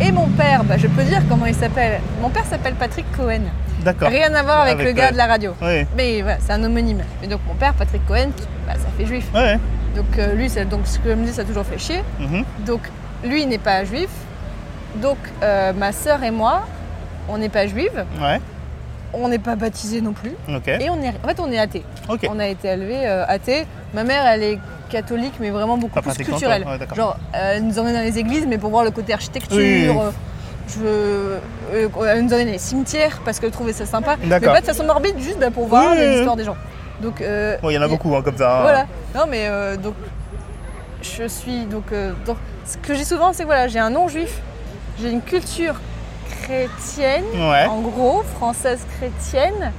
Et mon père, bah, je peux dire comment il s'appelle. Mon père s'appelle Patrick Cohen. D'accord. Rien à voir avec, Avec le gars de la radio. Ouais. Mais voilà, c'est un homonyme. Et donc mon père, Patrick Cohen, bah, ça fait juif. Ouais. Donc euh, lui, donc, ce que je me dis, ça a toujours fait chier. Mhm. Donc lui il n'est pas juif. Donc euh, ma sœur et moi, on n'est pas juive. Ouais. On n'est pas baptisés non plus. Ok. Et on est, en fait, on est athée. On a été élevés euh, athées. Ma mère, elle est catholique, mais vraiment beaucoup Pas plus ouais, d'accord. Genre, euh, elle nous emmène dans les églises, mais pour voir le côté architecture. Oui, oui, oui. euh, Je veux, euh, elle nous emmène dans les cimetières parce qu'elle trouvait ça sympa. Mais pas de façon morbide, juste bah, pour voir les histoires des gens. Donc, euh, Bon, il y en a y- beaucoup hein, comme ça. hein. Voilà. Non, mais euh, donc, je suis. Donc, euh, donc, ce que j'ai souvent, c'est que voilà, j'ai un nom juif, j'ai une culture chrétienne, Ouais. en gros, française chrétienne.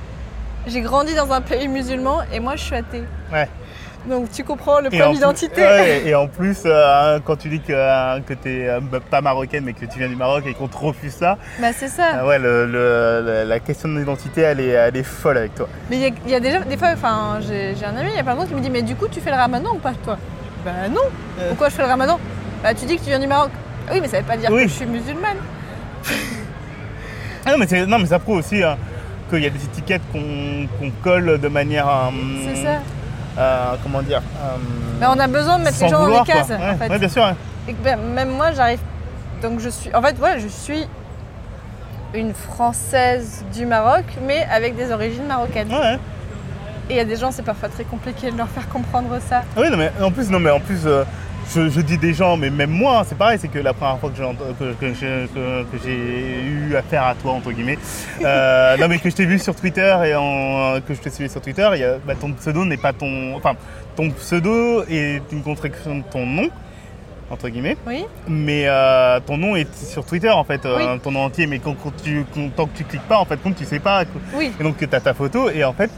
J'ai grandi dans un pays musulman et moi je suis athée. Ouais. Donc tu comprends le en d'identité. ouais, et en plus, euh, quand tu dis que, euh, que tu n'es pas marocaine mais que tu viens du Maroc et qu'on te refuse ça, Bah c'est ça. ah ouais, le- le- le- la question de l'identité, elle est, elle est folle avec toi. Mais il y a- il y, a déjà des fois, enfin j'ai un ami, il y a plein de monde qui me dit mais du coup tu fais le ramadan ou pas toi? Bah non. Euh. Pourquoi je fais le ramadan? Bah tu dis que tu viens du Maroc. Ah Oui mais ça veut pas dire Oui. que je suis musulmane. Ah non, mais, non, mais ça prouve aussi hein, qu'il y a des étiquettes qu'on colle de manière. euh, C'est ça. Euh, comment dire euh, Mais on a besoin de mettre les gens vouloir, dans des cases. Ouais, en fait. ouais, bien sûr. ouais. Et ben, même moi, j'arrive. Donc je suis. En fait, voilà, je suis une Française du Maroc, mais avec des origines marocaines. Ouais, ouais. Et il y a des gens, c'est parfois très compliqué de leur faire comprendre ça. Ah oui, non, mais en plus, non, mais en plus euh, je, je dis des gens, mais même moi, c'est pareil, c'est que la première fois que j'ai que, que que- eu affaire à toi, entre guillemets, euh, non, mais que je t'ai vu sur Twitter et en- que je te suivais sur Twitter, il y a- bah, ton pseudo n'est pas ton. Enfin, ton pseudo est une contraction de ton nom, entre guillemets, Oui mais euh, ton nom est sur Twitter, en fait, euh, Oui. ton nom entier, mais quand, quand tu, quand- tant que tu cliques pas, en fait, compte, tu sais pas. Oui. Et donc, tu as ta photo, et en fait,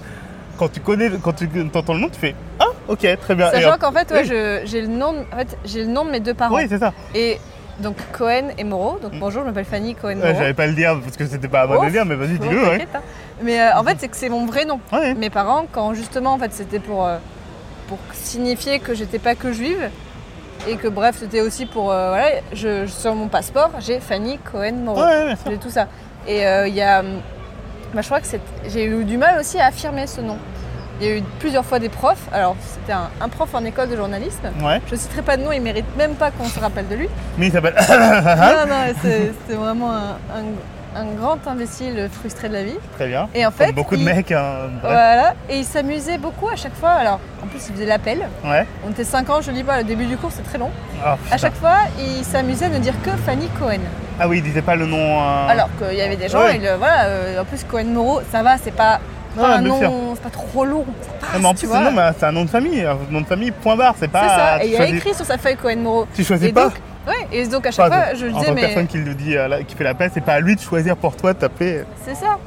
quand tu connais, quand tu entends le nom, tu fais Ah, ok, très bien. Sachant en- qu'en fait, ouais, oui. j'ai le, nom de- en fait, le nom de mes deux parents. Oui, c'est ça. Et donc Cohen et Moreau. Donc bonjour, je m'appelle Fanny Cohen Ouais, Moreau. J'avais pas à le dire parce que c'était pas à moi de le Oh, dire, mais vas-y, Bon, dis-le. Ouais. hein. Mais euh, en fait, c'est que c'est mon vrai nom. Ouais. Mes parents, quand justement, en fait, c'était pour, euh, pour signifier que j'étais pas que juive. Et que bref, c'était aussi pour. euh, voilà, je, sur mon passeport, j'ai Fanny Cohen Moreau. Ouais. J'ai tout ça. Et il y a. hum, bah, je crois que j'ai eu du mal aussi à affirmer ce nom. Il y a eu plusieurs fois des profs. Alors, c'était un, un prof en école de journalisme. Ouais. Je citerai pas de nom, il mérite même pas qu'on se rappelle de lui. Mais il s'appelle. non, non, c'est- c'était vraiment un, un- un grand imbécile frustré de la vie. Très bien. Et en fait, Comme beaucoup de mecs. hein. Voilà, et il s'amusait beaucoup à chaque fois. Alors, en plus, il faisait l'appel. Ouais. On était 5 ans, je dis pas, le début du cours, c'est très long. Ah, À chaque fois, il s'amusait à ne dire que Fanny Cohen. Ah oui, il disait pas le nom. euh, Alors qu'il y avait des gens, Ouais. et le- voilà, euh, en plus Cohen Moreau, ça va, c'est pas, pas un nom, c'est pas trop long, ça passe, Non, mais en plus, non, mais c'est un nom de famille. Un nom de famille, point barre. C'est pas. c'est ça, et il y a écrit sur sa feuille Cohen Moreau. Tu choisis Et pas donc, ouais, et donc à chaque Enfin, fois, je en disais, mais personne qui le dit, euh, là, qui fait l'appel, c'est pas à lui de choisir pour toi de t'appeler. c'est ça.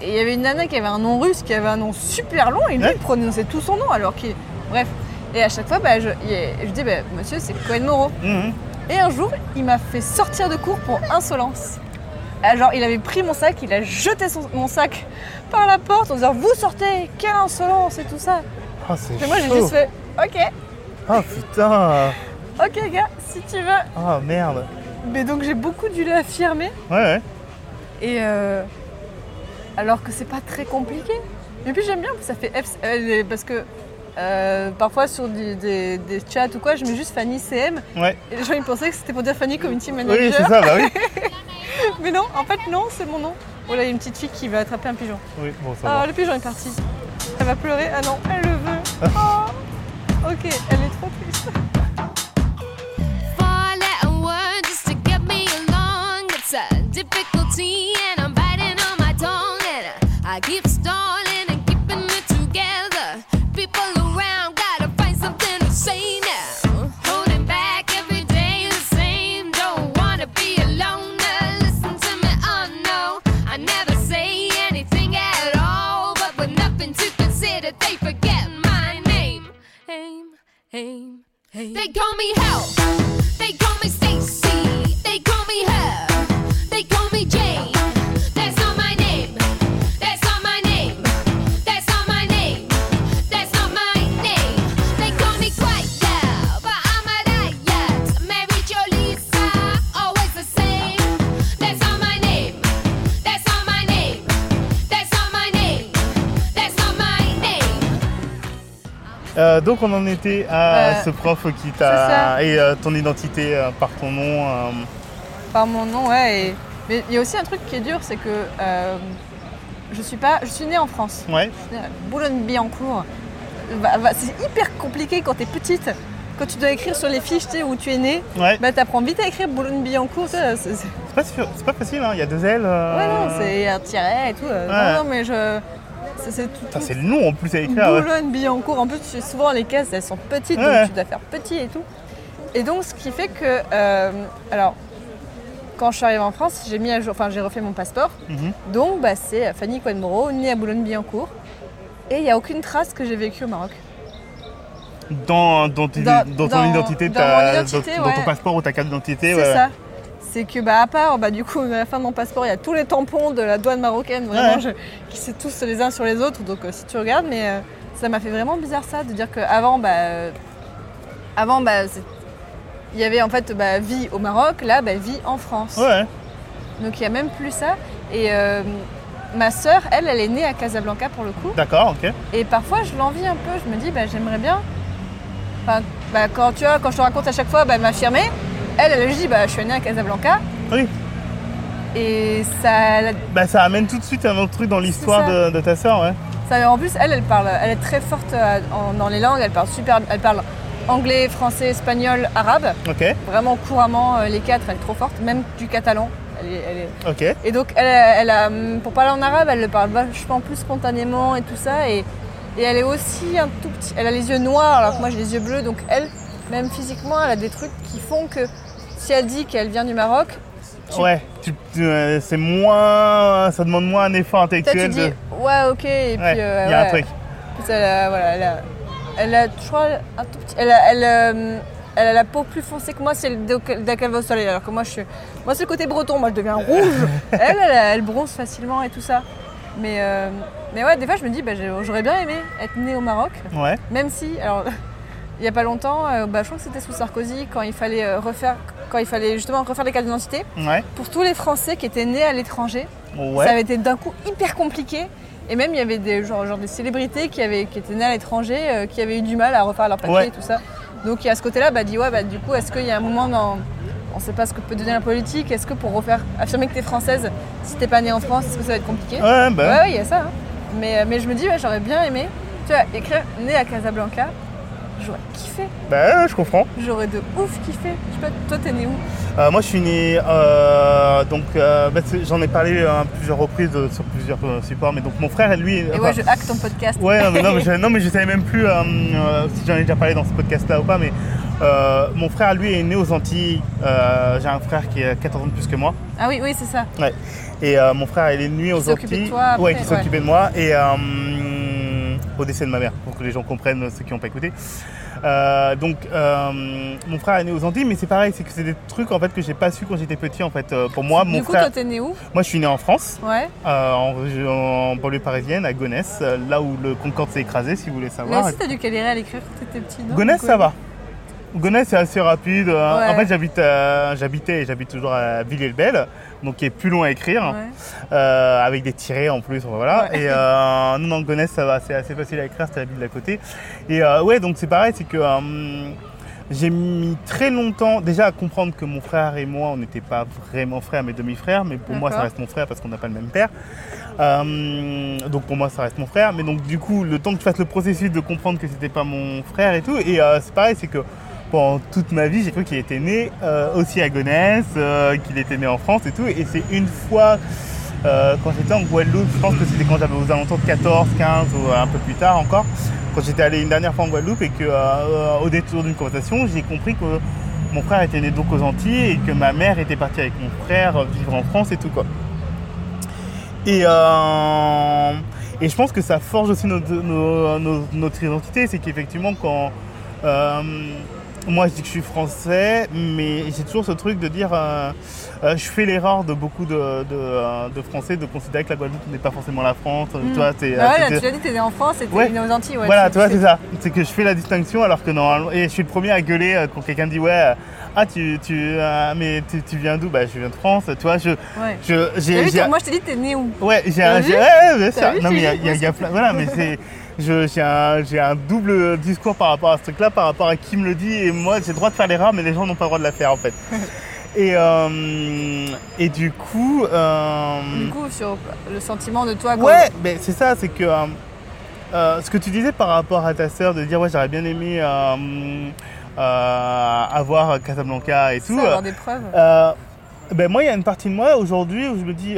Et il y avait une nana qui avait un nom russe, qui avait un nom super long, et lui, Ouais. il prononçait tout son nom, alors qu'il. Bref. Et à chaque fois, bah, je, je dis, bah, monsieur, c'est Cohen Moreau. Mhm. Et un jour, il m'a fait sortir de cours pour insolence. Ah, Genre, il avait pris mon sac, il a jeté son- mon sac par la porte en disant Vous sortez, quelle insolence et tout ça. Ah, c'est moi, j'ai juste fait Ok, Ah putain. ok, gars, si tu veux. Ah merde. Mais donc, j'ai beaucoup dû l'affirmer. Ouais, ouais. Et euh, alors que c'est pas très compliqué. Et puis, j'aime bien, ça fait F, euh, parce que. Euh, parfois sur des, des- des chats ou quoi, je mets juste Fanny CM Ouais. et les gens ils pensaient que c'était pour dire Fanny Community Oui, Manager. c'est ça, bah oui. Mais non, en fait non, c'est mon nom. Oh là, il y a une petite fille qui va attraper un pigeon. Oui, bon, ça Ah, va. le pigeon est parti. Elle va pleurer. Ah non, elle le veut. Oh. Ok, elle est trop triste. Donc on en était à Euh, ce prof qui t'a et euh, ton identité euh, par ton nom. Par mon nom, ouais. et- Mais il y a aussi un truc qui est dur, c'est que je suis pas, je suis née en France. ouais. Boulogne-Billancourt. Bah, bah, c'est hyper compliqué quand t'es petite. Quand tu dois écrire sur les fiches où tu es née, Ouais. bah t'apprends vite à écrire Boulogne-Billancourt. c'est- pas, pas facile, hein. il y a deux L. Ouais, non, c'est un tiret et tout. Ouais. Non, non, mais je. C'est c'est nom en plus à écrire. Boulogne-Billancourt. En plus, souvent les cases elles sont petites, Ouais. donc tu dois faire petit et tout. Et donc, ce qui fait que. euh, alors, quand je suis arrivée en France, j'ai mis à jour. Enfin, j'ai refait mon passeport. Mhm. Donc, bah, c'est Fanny Coenbro, née à Boulogne-Billancourt. Et il n'y a aucune trace que j'ai vécu au Maroc. Dans, dans, tes- Dans- dans ton identité, dans ta- mon identité, dans, dans ton passeport ou ta carte d'identité. C'est ouais. ça. C'est que, bah, à part, bah, du coup, à la fin de mon passeport, il y a tous les tampons de la douane marocaine, vraiment, Ouais. je- qui sont tous les uns sur les autres. Donc, euh, si tu regardes, mais euh, ça m'a fait vraiment bizarre ça, de dire qu'avant, bah, euh, avant, bah, c'est- il y avait en fait bah, vie au Maroc, là, bah, vie en France. Ouais. Donc, il n'y a même plus ça. Et euh, ma sœur, elle, elle est née à Casablanca pour le coup. D'accord, ok. Et parfois, je l'envie un peu. Je me dis, bah, j'aimerais bien. Enfin, bah, quand tu vois, quand je te raconte à chaque fois, bah, m'affirmer. Elle, elle dit, bah, je suis née à Casablanca. Oui. Et ça, Bah, ça amène tout de suite un autre truc dans l'histoire de, de ta sœur, ouais. ça- en plus, elle, elle parle, elle est très forte euh, en- dans les langues. Elle parle super, elle parle anglais, français, espagnol, arabe. Ok, Vraiment couramment euh, les quatre. Elle est trop forte, même du catalan. Elle est- elle est- ok. Et donc, elle, elle a, pour parler en arabe, elle le parle vachement plus spontanément et tout ça. Et, et elle est aussi un tout petit. Elle a les yeux noirs alors que moi j'ai les yeux bleus. Donc, elle, même physiquement, elle a des trucs qui font que si elle dit qu'elle vient du Maroc, Tu- Ouais, euh, c'est moins. Ça demande moins un effort peut-être tu intellectuel. dis de... ouais, ok. Et Ouais, puis, euh, il y a un ouais. truc. Elle a, voilà, elle a, elle a, je crois, un tout petit. Elle a, elle, euh, elle a la peau plus foncée que moi elle dès qu'elle va au soleil. Alors que moi, je suis, moi c'est le côté breton. Moi, je deviens rouge. elle, elle, elle bronze facilement et tout ça. Mais, mais ouais, des fois, je me dis, bah, j'aurais bien aimé être née au Maroc, Ouais, même si, alors, il n'y a pas longtemps, euh, bah, je crois que c'était sous Sarkozy quand il fallait euh, refaire, quand il fallait justement refaire les cartes d'identité ouais, pour tous les Français qui étaient nés à l'étranger. Ça avait été d'un coup hyper compliqué. Et même, il y avait des, genre, genre des célébrités qui, avaient, qui étaient nées à l'étranger, euh, qui avaient eu du mal à refaire leur papier Ouais. et tout ça. Donc, à ce côté-là, bah, dit ouais, bah, du coup, est-ce qu'il y a un moment dans. On ne sait pas ce que peut donner la politique. Est-ce que pour refaire, affirmer que tu es française, si t'es pas née en France, est-ce que ça va être compliqué? Ouais, bah. Ouais, ouais, il y a ça. hein. Mais, mais je me dis, ouais, j'aurais bien aimé. Tu vois, écrire né à Casablanca, j'aurais kiffé. Bah, ouais, je comprends. J'aurais de ouf kiffé. Je sais pas, toi, t'es né où? Euh, moi, je suis né. euh, donc, euh, bah, j'en ai parlé à plusieurs reprises euh, sur plusieurs euh, supports, mais donc mon frère, lui. Et enfin, ouais, je hack ton podcast. Ouais, non, mais, non, mais je, non, mais je savais même plus euh, euh, si j'en ai déjà parlé dans ce podcast-là ou pas, mais euh, mon frère, lui, est né aux Antilles. Euh, J'ai un frère qui a 14 ans de plus que moi. Ah oui, oui, c'est ça. Et euh, mon frère, il est né aux s'est occupé de Antilles. toi après, ouais, qui s'est ouais. occupé de moi. Et euh, au décès de ma mère, pour que les gens comprennent, ceux qui n'ont pas écouté. Euh, donc, euh, mon frère est né aux Antilles, mais c'est pareil, c'est que c'est des trucs en fait que j'ai pas su quand j'étais petit. En fait, Euh, pour moi, mon du coup, frère, toi, t'es né où? Moi, je suis né en France. Ouais. euh, en, région- en banlieue parisienne, à Gonesse, là où le Concorde s'est écrasé, si vous voulez Là savoir. aussi, t'as dû galérer à l'écrire quand t'étais petit, non? Gonesse, ça va. Gonesse, c'est assez rapide. Ouais. En fait, j'habite, j'habitais et j'habite toujours à Villers-le-Bel, donc qui est plus long à écrire, Ouais. euh, avec des tirets en plus. Voilà. Ouais. Et euh, non, non, Gonesse, ça va, c'est assez facile à écrire, c'était la ville d'à côté. Et euh, ouais, donc c'est pareil, c'est que euh, j'ai mis très longtemps déjà à comprendre que mon frère et moi, on n'était pas vraiment frères, mais demi-frères, mais pour moi, ça reste mon frère parce qu'on n'a pas le même père. Euh, donc pour moi ça reste mon frère, mais donc du coup le temps que tu fasses le processus de comprendre que c'était pas mon frère et tout, et euh, c'est pareil, c'est que pendant toute ma vie j'ai cru qu'il était né euh, aussi à Gonesse, euh, qu'il était né en France et tout, et c'est une fois euh, quand j'étais en Guadeloupe, je pense que c'était quand j'avais aux alentours de 14, 15 ou un peu plus tard encore, quand j'étais allé une dernière fois en Guadeloupe et que au détour d'une conversation j'ai compris que mon frère était né donc aux Antilles et que ma mère était partie avec mon frère vivre en France et tout quoi. Et, et je pense que ça forge aussi notre, identité. C'est qu'effectivement, quand. Moi, je dis que je suis français, mais j'ai toujours ce truc de dire. euh, euh, je fais l'erreur de beaucoup de, de, euh, de Français de considérer que la Guadeloupe n'est pas forcément la France. Mm. Toi, t'es- Bah ouais, là, tu l'as dit, t'es né en France et t'es Ouais. né aux Antilles. Ouais, voilà, tu- tu vois, tu- c'est ça. C'est que je fais la distinction alors que normalement. Et je suis le premier à gueuler quand quelqu'un dit Ouais, ah, tu, tu, mais tu, tu viens d'où? Bah, je viens de France. Tu vois, je. Je vu, toi, moi, je t'ai dit, t'es né où? Ouais, j'ai un. ouais, ouais, vu, Non, mais il y a, t'ai il y a- il y a plein. Voilà, mais c'est. J'ai un, un double discours par rapport à ce truc-là, par rapport à qui me le dit. Et moi, j'ai le droit de faire l'erreur, mais les gens n'ont pas le droit de la faire, en fait. et, euh, et du coup. euh, Du coup, sur le sentiment de toi. Ouais, mais c'est ça, c'est que euh, ce que tu disais par rapport à ta sœur, de dire ouais j'aurais bien aimé avoir Casablanca et Ça, tout. avoir des preuves. ben moi il y a une partie de moi aujourd'hui où je me dis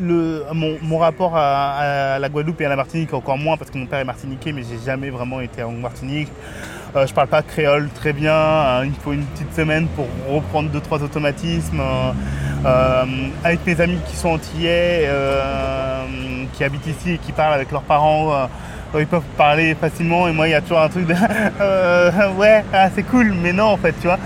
le, mon, mon rapport à, à la Guadeloupe et à la Martinique encore moins parce que mon père est martiniquais mais j'ai jamais vraiment été en Martinique. Euh, je parle pas créole très bien, euh, il me faut une petite semaine pour reprendre deux trois automatismes. euh, euh, avec mes amis qui sont antillais, euh, qui habitent ici et qui parlent avec leurs parents, ils peuvent parler facilement et moi il y a toujours un truc de ouais ah, c'est cool mais non en fait tu vois.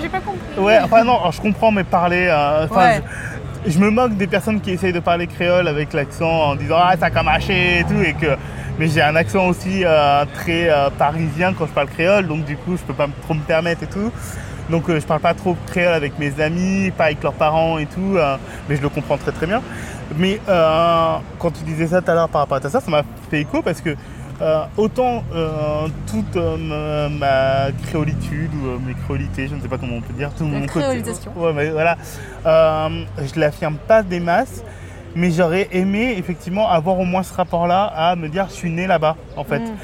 J'ai pas compris. Ouais enfin non je comprends mais parler enfin, Ouais. je, je me moque des personnes qui essayent de parler créole avec l'accent en disant ah ça comme haché et tout et que mais j'ai un accent aussi euh, très euh, parisien quand je parle créole donc du coup je peux pas trop me permettre et tout. Donc euh, je parle pas trop créole avec mes amis, pas avec leurs parents et tout, euh, mais je le comprends très très bien. Mais euh, quand tu disais ça tout à l'heure par rapport à ça, ça m'a fait écho parce que euh, autant euh, toute euh, ma, créolitude ou mes créolités, je ne sais pas comment on peut dire, tout La mon côté- créolisation. Ouais, mais voilà, je l'affirme pas des masses, mais j'aurais aimé effectivement avoir au moins ce rapport-là à me dire je suis né là-bas en fait. Mm.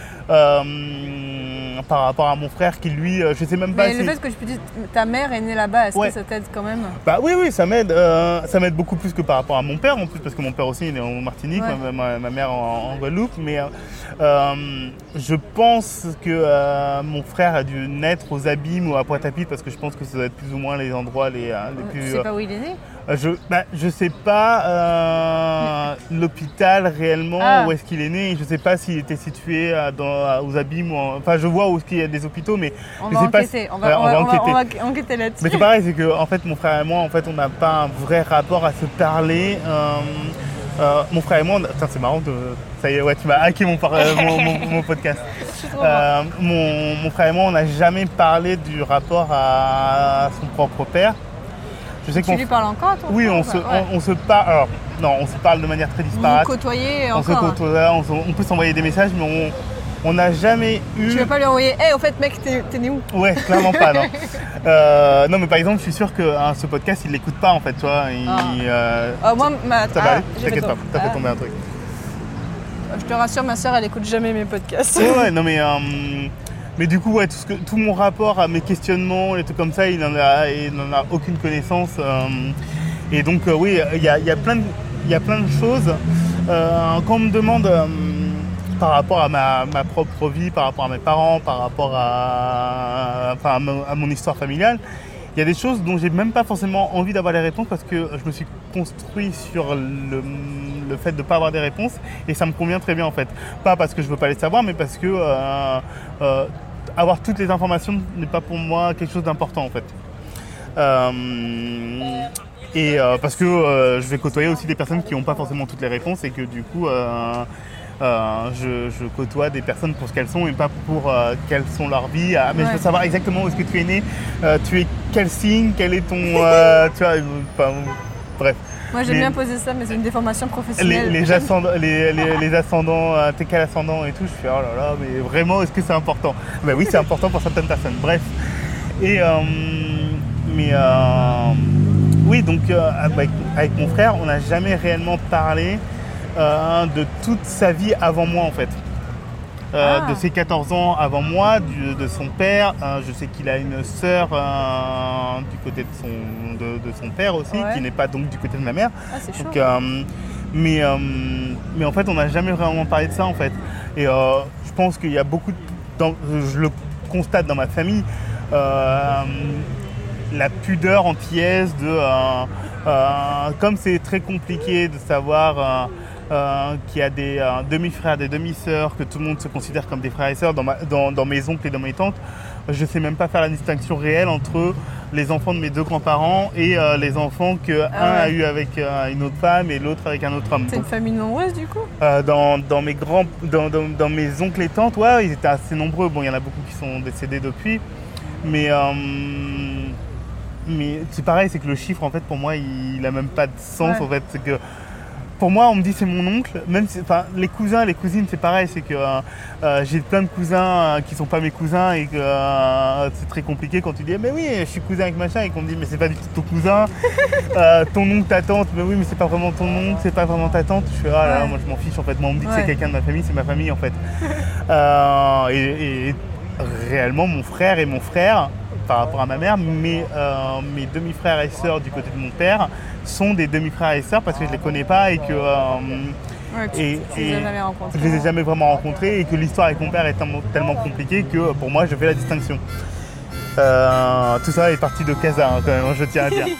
Euh, par rapport à mon frère qui lui, euh, je sais même pas Mais le si- fait que je puisse dire ta mère est née là-bas, est-ce Ouais. que ça t'aide quand même? Bah oui, oui, ça m'aide. euh, ça m'aide beaucoup plus que par rapport à mon père, en plus, parce que mon père aussi, il est en Martinique, Ouais. ma, mère en, en Guadeloupe. Mais euh, je pense que euh, mon frère a dû naître aux Abîmes ou à Pointe-à-Pitre, parce que je pense que ça doit être plus ou moins les endroits les, les Tu plus... sais pas où il est né? je, bah, je sais pas euh, l'hôpital réellement, Ah. où est-ce qu'il est né. Je sais pas s'il était situé dans, aux Abîmes. Ou en- Enfin, je vois où est-ce qu'il y a des hôpitaux, mais On va pas enquêter. On va, Ouais, on on va- va on va- enquêter. là-dessus. Mais c'est pareil, c'est que en fait mon frère et moi, en fait, on n'a pas un vrai rapport à se parler. Euh, euh, mon frère et moi, on c'est marrant de. Ça y est, ouais, tu m'as hacké mon, par- euh, mon, mon- mon podcast. Euh, mon, frère et moi, on n'a jamais parlé du rapport à son propre père. Je sais Tu lui parles encore, toi Oui, on se, Ouais. on, on se parle. Alors, non, on se parle de manière très Vous vous disparate. côtoyez On se encore. hein. côtoie, on, se- on peut s'envoyer des messages, mais on on n'a jamais eu. Tu vas pas lui envoyer Hé, au fait, mec, t'es né où? Ouais, clairement pas, non. Euh, non, mais par exemple, je suis sûr que hein, ce podcast, il l'écoute pas, en fait, tu vois. Il, Ah. euh, Ah, Moi, ma. ça va ah, fait T'inquiète pas, t'as fait Ah, tomber un truc. Je te rassure, ma soeur, elle écoute jamais mes podcasts. Ouais, ouais, non, mais, euh, mais du coup, ouais, tout, ce que, tout mon rapport à mes questionnements, les trucs comme ça, il n'en a, il a aucune connaissance. euh, et donc, euh, oui, il y a, y a plein de, il y a plein de choses. Euh, quand on me demande par rapport à ma, ma propre vie, par rapport à mes parents, par rapport à, enfin, à, mon, histoire familiale, il y a des choses dont j'ai même pas forcément envie d'avoir les réponses parce que je me suis construit sur le, le fait de ne pas avoir des réponses et ça me convient très bien en fait. Pas parce que je veux pas les savoir, mais parce que euh, euh, avoir toutes les informations n'est pas pour moi quelque chose d'important en fait. Euh, et parce que je vais côtoyer aussi des personnes qui n'ont pas forcément toutes les réponses et que du coup euh, je, je côtoie des personnes pour ce qu'elles sont et pas pour euh, quelles sont leurs vies. Ah, mais je veux savoir exactement où est-ce que tu es né, euh, tu es quel signe, quel est ton... tu vois, enfin, bref. Moi, j'aime bien poser ça, mais c'est une déformation professionnelle. les ascendants, les, les- les ascendants, t'es quel ascendant et tout, je fais oh là là, mais vraiment, est-ce que c'est important? Ben oui, c'est important pour certaines personnes. Bref. Et mais oui, donc avec, avec mon frère, on n'a jamais réellement parlé euh, de toute sa vie avant moi en fait. Euh, Ah. De ses 14 ans avant moi, du- de son père. Euh, je sais qu'il a une sœur euh, du côté de son, de, de son père aussi, Ouais. qui n'est pas donc du côté de ma mère. Ah, c'est chaud. Donc, mais, mais en fait, on n'a jamais vraiment parlé de ça en fait. Et je pense qu'il y a beaucoup, de- dans- je le constate dans ma famille, la pudeur antillaise de, euh, euh, comme c'est très compliqué de savoir. Euh, qu'il y a des euh, demi-frères, des demi-sœurs, que tout le monde se considère comme des frères et sœurs dans, ma- dans- dans mes oncles et dans mes tantes. Je ne sais même pas faire la distinction réelle entre les enfants de mes deux grands-parents et euh, les enfants que Ah un a eu avec euh, une autre femme et l'autre avec un autre homme. C'est une famille nombreuse, du coup? dans, dans mes grands, dans, mes oncles et tantes, ouais, ils étaient assez nombreux. Bon, il y en a beaucoup qui sont décédés depuis, mais mais c'est pareil, c'est que le chiffre en fait pour moi il, il a même pas de sens Ouais. en fait, c'est que pour moi, on me dit c'est mon oncle. Même si, enfin, les cousins, les cousines, c'est pareil. C'est que euh, euh, j'ai plein de cousins euh, qui sont pas mes cousins et que euh, c'est très compliqué quand tu dis mais oui, je suis cousin avec machin et qu'on me dit mais c'est pas du tout ton cousin. Euh, ton oncle, ta tante, mais oui, mais c'est pas vraiment ton oncle, c'est pas vraiment ta tante. Je fais ah là, Ouais. moi je m'en fiche en fait. Moi on me dit que c'est quelqu'un de ma famille, c'est ma famille en fait. Et, et réellement, mon frère et mon frère, par rapport à ma mère, mes, euh, mes demi-frères et sœurs du côté de mon père sont des demi-frères et sœurs parce que je les connais pas et que euh, Ouais, tu, Et- tu les et jamais rencontrés. je les ai jamais vraiment rencontrés et que l'histoire avec mon père est tellement, tellement compliquée que euh, pour moi je fais la distinction. Tout ça est parti de Casa hein, quand même, je tiens à dire.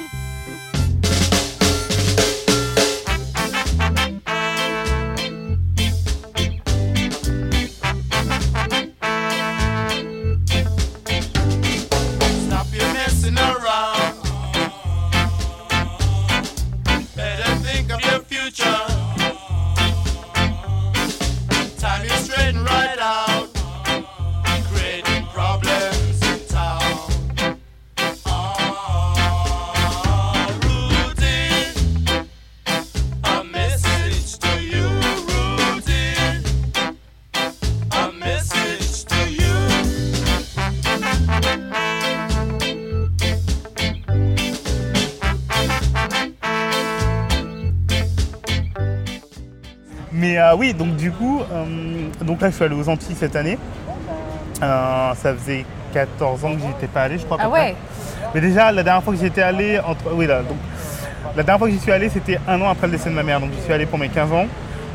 du coup, euh, donc là je suis allé aux Antilles cette année. Euh, ça faisait 14 ans que j'y étais pas allé, je crois. Ah ouais Mais déjà, la dernière fois que j'y étais allé, entre... oui, là, donc, la dernière fois que j'y suis allé, c'était un an après le décès de ma mère. Donc j'y suis allé pour mes 15 ans.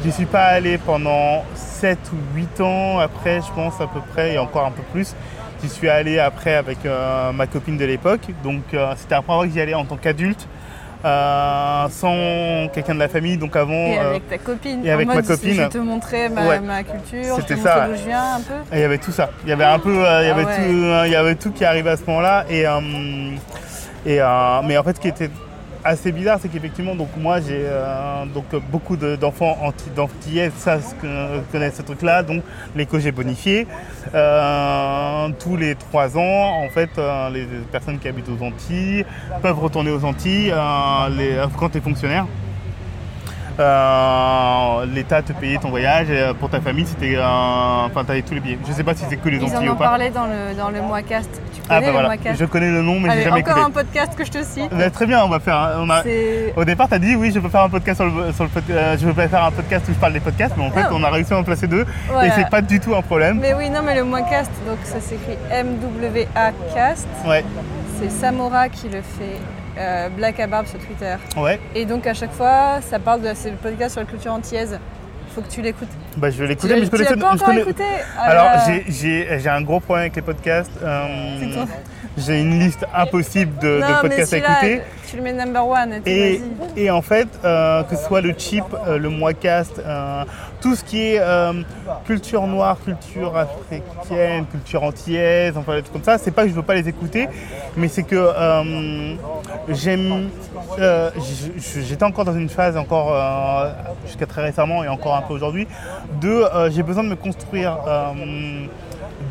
J'y suis pas allé pendant 7 ou 8 ans après, je pense à peu près, et encore un peu plus. J'y suis allé après avec euh, ma copine de l'époque. Donc euh, c'était la première fois que j'y allais en tant qu'adulte, euh, sans quelqu'un de la famille. Donc avant, Et euh, avec ta copine. et avec en ma mode, copine. Je te montrais ma, Ouais. ma culture, je te C'était montrais ça. d'où je viens un peu. il y avait tout ça. Il y avait un peu, euh, il y Ah avait ouais. tout, euh, il y avait tout qui arrivait à ce moment-là. Et, euh, et euh, mais en fait, ce qui était assez bizarre, c'est qu'effectivement, donc moi, j'ai euh, donc euh, beaucoup de- d'enfants anti, d'antillais, ça, que, connaissent ce truc-là. Donc les j'ai bonifiés. Euh, tous les trois ans, en fait, euh, les personnes qui habitent aux Antilles peuvent retourner aux Antilles euh, les, quand tu es fonctionnaire. Euh, L'État te payait ton voyage et euh, pour ta famille c'était enfin t'avais tous les billets. Je sais pas si c'est que les Ils Antilles en ou ont pas. parlé dans le, dans le Moicast. Tu connais ah bah le voilà, Moicast je connais le nom mais j'ai jamais encore écouté. un podcast que je te cite. Bah, très bien, on va faire. un- On a... Au départ, t'as dit oui, je peux faire un podcast sur le, sur le euh, je veux pas faire un podcast où je parle des podcasts, mais en fait, Ah. on a réussi à en placer deux Voilà. et c'est pas du tout un problème. Mais oui, non, mais le Moicast, donc ça s'écrit M-W-A-Cast. Ouais, C'est Samora qui le fait, euh, Black à Barbe sur Twitter. ouais. Et donc à chaque fois, ça parle de. C'est le podcast sur la culture antillaise. Faut que tu l'écoutes. Bah, je vais l'écouter, mais je l'as connaissais. pas je encore connais- écouté Ah Alors, là. j'ai- un gros problème avec les podcasts. euh, C'est ton- j'ai une liste impossible de, Non, podcasts à écouter. tu le mets number one et Et, en fait, euh, que ce soit le chip, euh, le moicast, euh, tout ce qui est euh, culture noire, culture africaine, culture antillaise, enfin des trucs comme ça, c'est pas que je veux pas les écouter, mais c'est que j'aime. J'étais encore dans une phase, encore jusqu'à très récemment et encore un peu aujourd'hui, de j'ai besoin de me construire.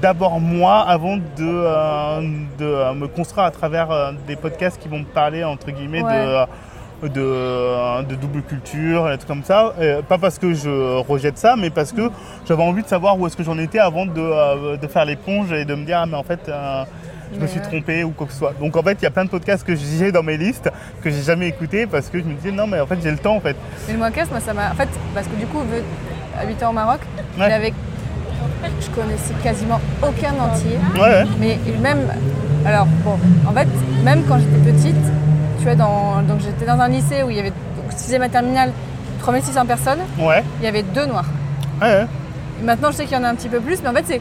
D'abord moi avant de, euh, de euh, me construire à travers euh, des podcasts qui vont me parler entre guillemets Ouais. de, de, de double culture, des trucs comme ça. Pas parce que je rejette ça, mais parce que j'avais envie de savoir où est-ce que j'en étais avant de, de faire l'éponge et de me dire ah mais en fait je me suis ouais. trompé ou quoi que ce soit. Donc en fait il y a plein de podcasts que j'ai dans mes listes que j'ai jamais écoutés parce que je me disais non mais en fait j'ai le temps en fait. Mais le Moicast, moi, ça m'a. En fait, parce que du coup, habitant au Maroc, Ouais. j'avais. Je connaissais quasiment aucun entier. Ouais. Mais même. Alors, bon, en fait, même quand j'étais petite, tu vois, dans, donc j'étais dans un lycée où il y avait, donc, sixième et terminale, 3600 personnes, Ouais, il y avait deux noirs. ouais. Et maintenant, je sais qu'il y en a un petit peu plus, mais en fait, c'est,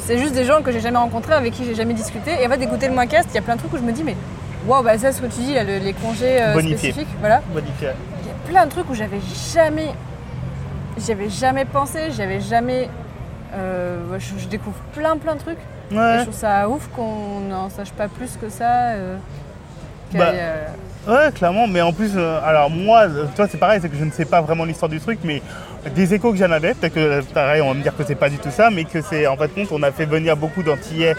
c'est juste des gens que j'ai jamais rencontrés, avec qui j'ai jamais discuté. Et en fait, d'écouter le Moicast, il y a plein de trucs où je me dis, mais waouh, bah ça, ce que tu dis, là, le- les congés euh, spécifiques, voilà. Bonifié. Il y a plein de trucs où j'avais jamais, j'avais jamais pensé, j'avais jamais. Euh, je, je découvre plein plein de trucs. Ouais. je trouve ça ouf qu'on n'en sache pas plus que ça. euh, Bah, euh, Ouais, clairement, mais en plus, euh, alors moi, euh, toi c'est pareil, c'est que je ne sais pas vraiment l'histoire du truc, mais des échos que j'en avais, peut-être que euh, pareil, on va me dire que c'est pas du tout ça, mais que c'est en fait compte, on a fait venir beaucoup d'Antillais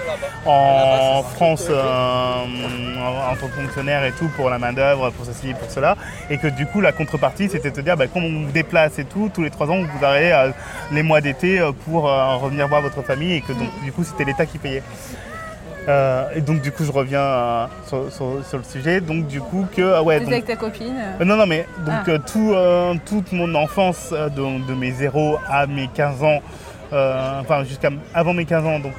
en France en, tant que fonctionnaire et tout pour la main-d'œuvre, pour ceci, pour cela, et que du coup la contrepartie c'était de te dire, bah, comme on vous déplace et tout, tous les trois ans vous avez euh, les mois d'été pour revenir voir votre famille, et que donc du coup c'était l'État qui payait. Euh, et donc du coup je reviens euh, sur, sur- sur le sujet, donc du coup que ah ouais, donc- avec ta copine. euh, non, non, mais donc Ah. tout, toute mon enfance, de, de mes 0 à mes 15 ans, enfin jusqu'à avant mes 15 ans, donc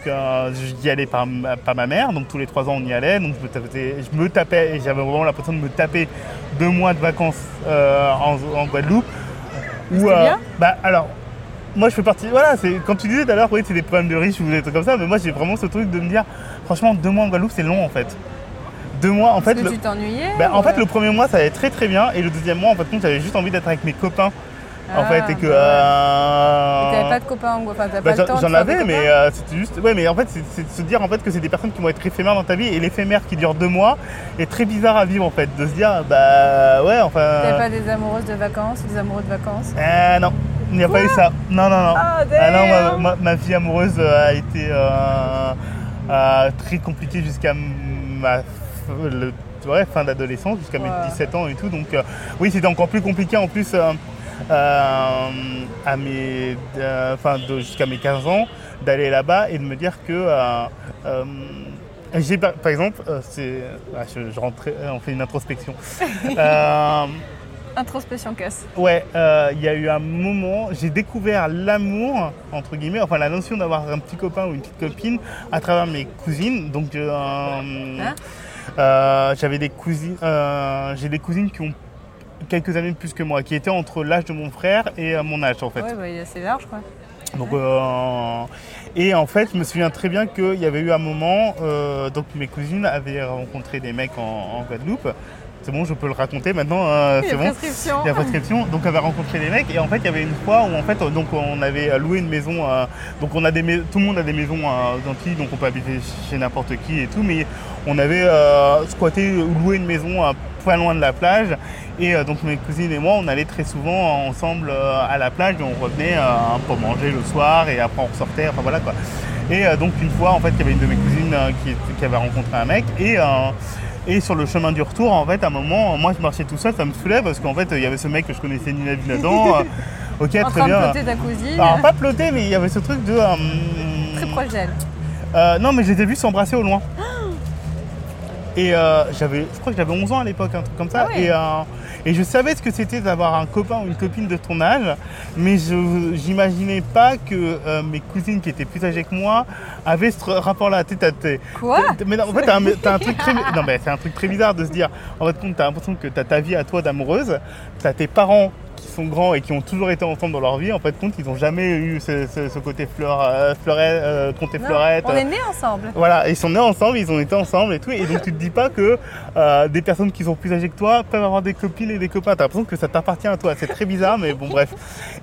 j'y allais par, ma- par ma mère, donc tous les 3 ans on y allait, donc je me tapais, je me tapais et j'avais vraiment l'impression de me taper deux mois de vacances en, en Guadeloupe. Où, bien Bah alors. Moi je fais partie, voilà, c'est comme tu disais tout à l'heure, oui, c'est des problèmes de riches ou des trucs comme ça, mais moi j'ai vraiment ce truc de me dire, franchement, deux mois en Guadeloupe c'est long en fait. Deux mois, en fait, que le- tu t'ennuyais bah, en fait, euh, le premier mois, ça allait très très bien. Et le deuxième mois, en fait, j'avais juste envie d'être avec mes copains. en Ah, fait, et que. bah ouais. euh, T'avais pas de copains en Enfin, t'as bah, pas j'en- avais, mais euh, c'était juste. Ouais, mais en fait, c'est de se dire en fait que c'est des personnes qui vont être éphémères dans ta vie. Et l'éphémère qui dure deux mois est très bizarre à vivre en fait. De se dire, bah ouais, enfin. T'avais pas des amoureuses de vacances, des amoureux de vacances? Euh, non, il n'y a pas eu ça. Non, non, non. Ah, non, ma, damn. ma- ma vie amoureuse a été euh, très compliquée jusqu'à ma le- ouais, fin d'adolescence, jusqu'à mes 17 ans et tout. Donc, euh, oui, c'était encore plus compliqué en plus euh, euh, à mes, euh, enfin, jusqu'à mes 15 ans d'aller là-bas et de me dire que. euh, euh, j'ai par, exemple, euh, c'est, ah, je, je rentrais- on fait une introspection. Introspection casse. Ouais, euh, il y a eu un moment, j'ai découvert l'amour, entre guillemets, enfin la notion d'avoir un petit copain ou une petite copine à travers mes cousines. Donc, euh, Hein euh, j'avais des cousines, j'ai des cousines qui ont quelques années de plus que moi, qui étaient entre l'âge de mon frère et mon âge en fait. Ouais, bah, il est assez large quoi. Donc, euh, et en fait, je me souviens très bien qu'il y avait eu un moment, euh, donc mes cousines avaient rencontré des mecs en, en Guadeloupe. C'est bon, je peux le raconter maintenant, euh, c'est bon. prescription. Il y a prescription. Donc on avait rencontré des mecs et en fait il y avait une fois où en fait euh, donc on avait loué une maison. euh, donc on a des mais- tout le monde a des maisons aux Antilles, donc on peut habiter chez n'importe qui et tout. Mais on avait euh, squatté ou loué une maison pas loin de la plage. Et euh, donc mes cousines et moi on allait très souvent ensemble euh, à la plage et on revenait euh, pour manger le soir et après on ressortait. Enfin voilà quoi. Et donc une fois en fait il y avait une de mes cousines qui, qui avait rencontré un mec et et sur le chemin du retour, en fait, à un moment, moi je marchais tout seul, ça me saoulait parce qu'en fait, il y avait ce mec que je connaissais ni la vie là-dedans. ok, En très train de bien. ta cousine. Alors, pas ploter, mais il y avait ce truc de. euh, Très proche d'elle. euh, non, mais je les ai vus s'embrasser au loin. Et euh, j'avais, je crois que j'avais 11 ans à l'époque, un truc comme ça. Ah ouais. et, euh, et je savais ce que c'était d'avoir un copain ou une copine de ton âge, mais je n'imaginais pas que euh, mes cousines qui étaient plus âgées que moi avaient ce rapport-là. Tu Quoi Mais non, en fait, t'as un, truc très, non, mais c'est un truc très bizarre de se dire. En fait, compte, t'as l'impression que t'as ta vie à toi d'amoureuse, t'as tes parents qui sont grands et qui ont toujours été ensemble dans leur vie. En fait, compte, ils n'ont jamais eu ce, ce- ce côté fleur, euh, fleuret, euh, fleurette. On est nés ensemble. Voilà, ils sont nés ensemble, ils ont été ensemble et tout. Et donc tu te dis pas que euh, des personnes qui sont plus âgées que toi peuvent avoir des copines et des copains. T'as l'impression que ça t'appartient à toi. C'est très bizarre, mais bon bref.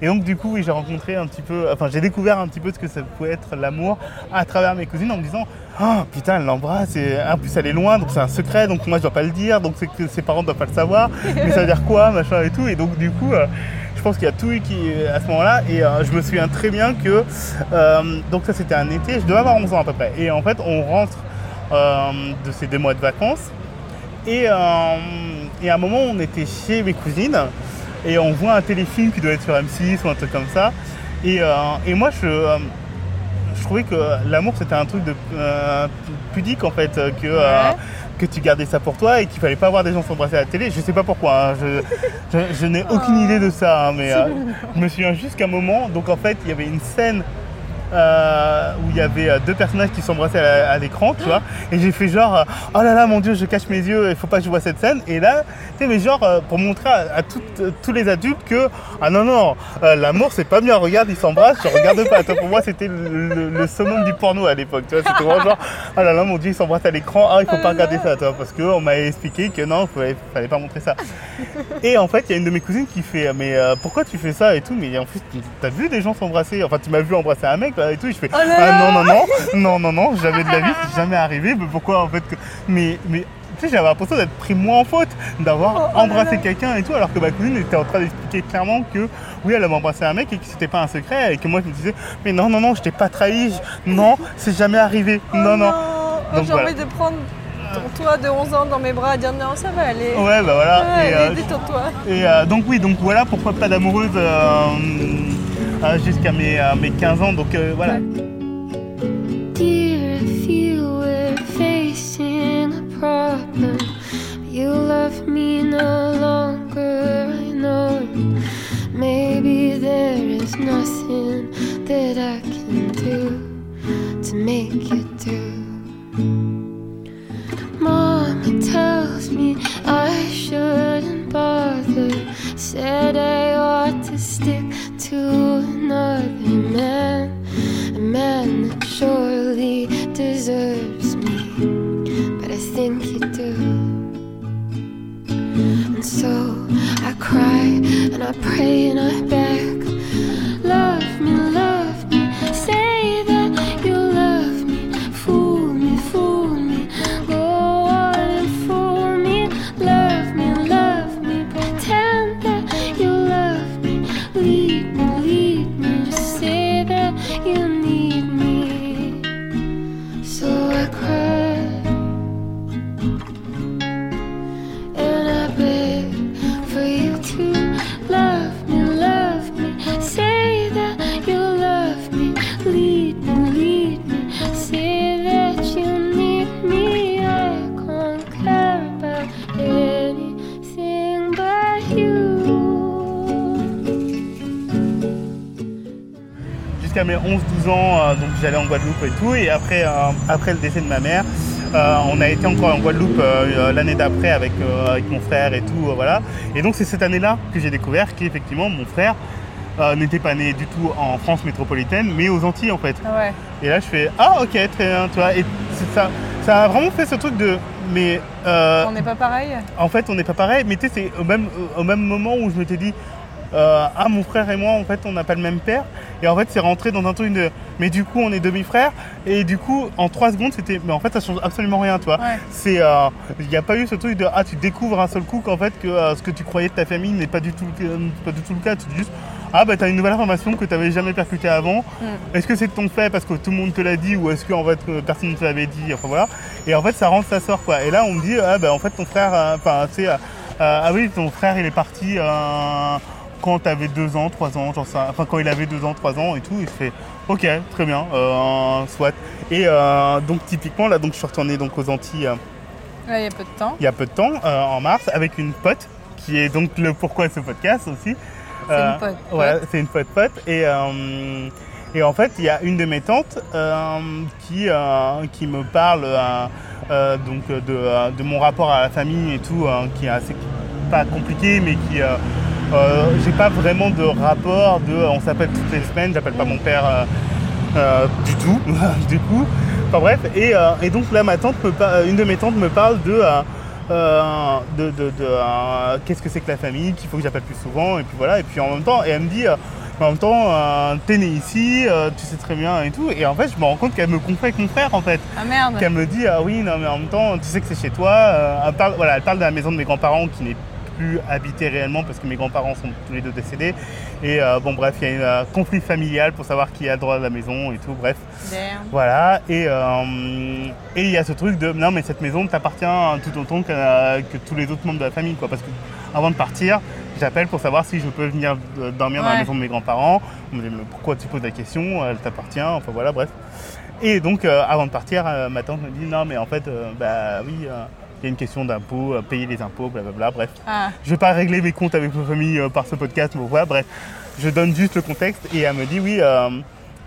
Et donc du coup, oui, j'ai rencontré un petit peu, enfin j'ai découvert un petit peu ce que ça pouvait être l'amour à travers mes cousines en me disant, oh putain, elle l'embrasse et en plus elle est loin, donc c'est un secret, donc moi je dois pas le dire, donc que ses parents doivent pas le savoir. Mais ça veut dire quoi, machin et tout. Et donc du coup. euh, je pense qu'il y a tout qui à ce moment-là et euh, je me souviens très bien que euh, donc ça c'était un été, je devais avoir 11 ans à peu près et en fait on rentre de ces deux mois de vacances et, et à un moment on était chez mes cousines et on voit un téléfilm qui doit être sur M6 ou un truc comme ça et, et moi je, je trouvais que l'amour c'était un truc de euh, pudique en fait que euh, Ouais. que tu gardais ça pour toi et qu'il fallait pas voir des gens s'embrasser à la télé. Je sais pas pourquoi, hein, je, je- je n'ai aucune idée de ça, hein, mais euh, je me souviens juste qu'à un moment, donc en fait, il y avait une scène euh, où il y avait euh, deux personnages qui s'embrassaient à, l'écran, tu vois, et j'ai fait genre, euh, oh là là, mon dieu, je cache mes yeux, il faut pas que je vois cette scène, et là, tu sais, mais genre, pour montrer à, tous les adultes que, ah non, non, l'amour c'est pas bien, regarde, ils s'embrassent, je regarde pas, Toi, pour moi c'était le, le- summum du porno à l'époque, tu vois, c'était vraiment genre, ah là là, mon dieu, ils s'embrassent à l'écran, ah, il faut pas regarder ça, toi, parce qu'on m'a expliqué que non, il fallait, fallait pas montrer ça. Et en fait, il y a une de mes cousines qui fait Mais pourquoi tu fais ça et tout Mais en fait, t'as vu des gens s'embrasser? Enfin, tu m'as vu embrasser un mec là et tout. Et je fais Oh là Ah non, non, non, non, non, non, jamais de la vie, c'est jamais arrivé. Mais pourquoi en fait que... Mais, mais tu sais, j'avais l'impression d'être pris moi en faute, d'avoir Oh, oh embrassé quelqu'un et tout, alors que ma cousine était en train d'expliquer clairement que oui, elle avait embrassé un mec et que c'était pas un secret et que moi je me disais, mais non, non, non, je t'ai pas trahi, non, c'est jamais arrivé, non, non. J'ai voilà. envie de prendre ton toi de 11 ans dans mes bras et dire non, ça va aller. Ouais, bah voilà. Ouais, et, euh, détends-toi. Et euh, donc oui, donc voilà pourquoi pas d'amoureuse euh, jusqu'à mes, euh, mes 15 ans. Donc euh, voilà. Dear, if you were facing a problem, you love me no longer, I know. Maybe there is nothing that I can do to make you do. Mama tells me I shouldn't bother. Said I ought to stick to another man, a man that surely deserves me. But I think you do. And so I cry and I pray and I beg. Love me, love Jusqu'à mes 11-12 ans, euh, donc j'allais en Guadeloupe et tout. Et après, euh, après le décès de ma mère, euh, on a été encore en Guadeloupe l'année d'après avec, avec mon frère et tout. voilà. Et donc c'est cette année-là que j'ai découvert qu'effectivement mon frère euh, n'était pas né du tout en France métropolitaine, mais aux Antilles en fait. Ouais. Et là je fais ah ok très bien, tu vois. Et ça, ça a vraiment fait ce truc de mais euh, On n'est pas pareil? en fait, on n'est pas pareil, mais tu sais, c'est au même, au même moment où je m'étais dit, euh, ah, mon frère et moi, en fait, on n'a pas le même père. Et en fait, c'est rentré dans un truc de, mais du coup, on est demi-frères. Et du coup, en trois secondes, c'était, mais en fait, ça change absolument rien. Ouais. C'est, euh, il n'y a pas eu ce truc de, ah, tu découvres un seul coup qu'en fait, que euh, ce que tu croyais de ta famille n'est pas du tout, pas du tout le cas. Tu dis juste, ah, bah, t'as une nouvelle information que tu n'avais jamais percutée avant. Est-ce que c'est de ton fait parce que tout le monde te l'a dit ou est-ce que en fait personne ne te l'avait dit Enfin voilà. Et en fait ça rentre, ça sort quoi. Et là on me dit ah bah en fait ton frère, enfin euh, ah oui ton frère il est parti quand t'avais deux ans, trois ans, genre ça. Enfin quand il avait deux ans, trois ans et tout. Il fait ok très bien, euh, soit. Et euh, donc typiquement là donc je suis retourné donc aux Antilles. euh, Ouais, il y a peu de temps. il y a peu de temps, euh, en mars, avec une pote, qui est donc le pourquoi de ce podcast aussi. C'est une pote, Ouais, pote. c'est une pote pote. Et, et en fait, il y a une de mes tantes euh, qui, euh, qui me parle euh, donc de, de mon rapport à la famille et tout, qui est assez pas compliqué, mais qui euh, j'ai pas vraiment de rapport de on s'appelle toutes les semaines, j'appelle pas mon père euh, euh, du tout, du coup. Enfin bref, et, et donc là ma tante me une de mes tantes me parle de de, de- de, qu'est-ce que c'est que la famille, qu'il faut que j'appelle plus souvent, et puis voilà, et puis en même temps, et elle me dit, en même temps, euh, t'es né ici, euh, tu sais très bien et tout, et en fait je me rends compte qu'elle me confond avec mon frère en fait, Ah merde qu'elle me dit, ah oui, non mais en même temps, tu sais que c'est chez toi, euh, elle, parle, voilà, elle parle de la maison de mes grands-parents qui n'est plus habitée réellement parce que mes grands-parents sont tous les deux décédés, et euh, bon bref, il y a un conflit familial pour savoir qui a le droit à la maison et tout, bref. Damn. Voilà, et euh, et il y a ce truc de non, mais cette maison t'appartient tout autant que, euh, que tous les autres membres de la famille, quoi. Parce que avant de partir, j'appelle pour savoir si je peux venir dormir dans la maison de mes grands-parents. On me dit, mais pourquoi tu poses la question? Elle t'appartient, enfin voilà, bref. Et donc, euh, avant de partir, euh, ma tante me dit non, mais en fait, euh, bah oui, y a une question d'impôt, euh, payer les impôts, blablabla, bref. Ah, Je vais pas régler mes comptes avec ma famille euh, par ce podcast, mais voilà, bref. Je donne juste le contexte et elle me dit oui, euh,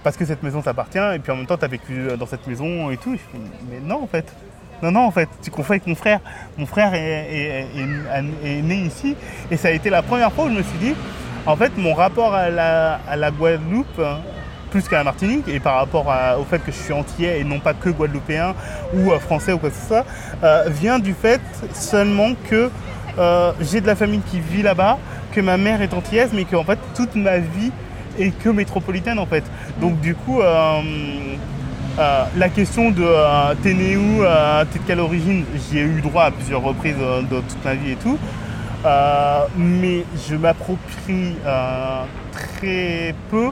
parce que cette maison t'appartient et puis en même temps t'as vécu dans cette maison et tout. Je fais, mais non en fait. Non, non, en fait, tu confonds avec mon frère. Mon frère est, est- est- est né ici et ça a été la première fois où je me suis dit, en fait, mon rapport à la, à la Guadeloupe, plus qu'à la Martinique, et par rapport au fait que je suis antillais et non pas que guadeloupéen ou euh, français ou quoi que ce soit, euh, vient du fait seulement que euh, j'ai de la famille qui vit là-bas, que ma mère est antillaise, mais que en fait toute ma vie est que métropolitaine en fait. Donc du coup, la question de t'es né où, t'es de quelle origine, j'y ai eu droit à plusieurs reprises dans toute ma vie et tout. Mais je m'approprie très peu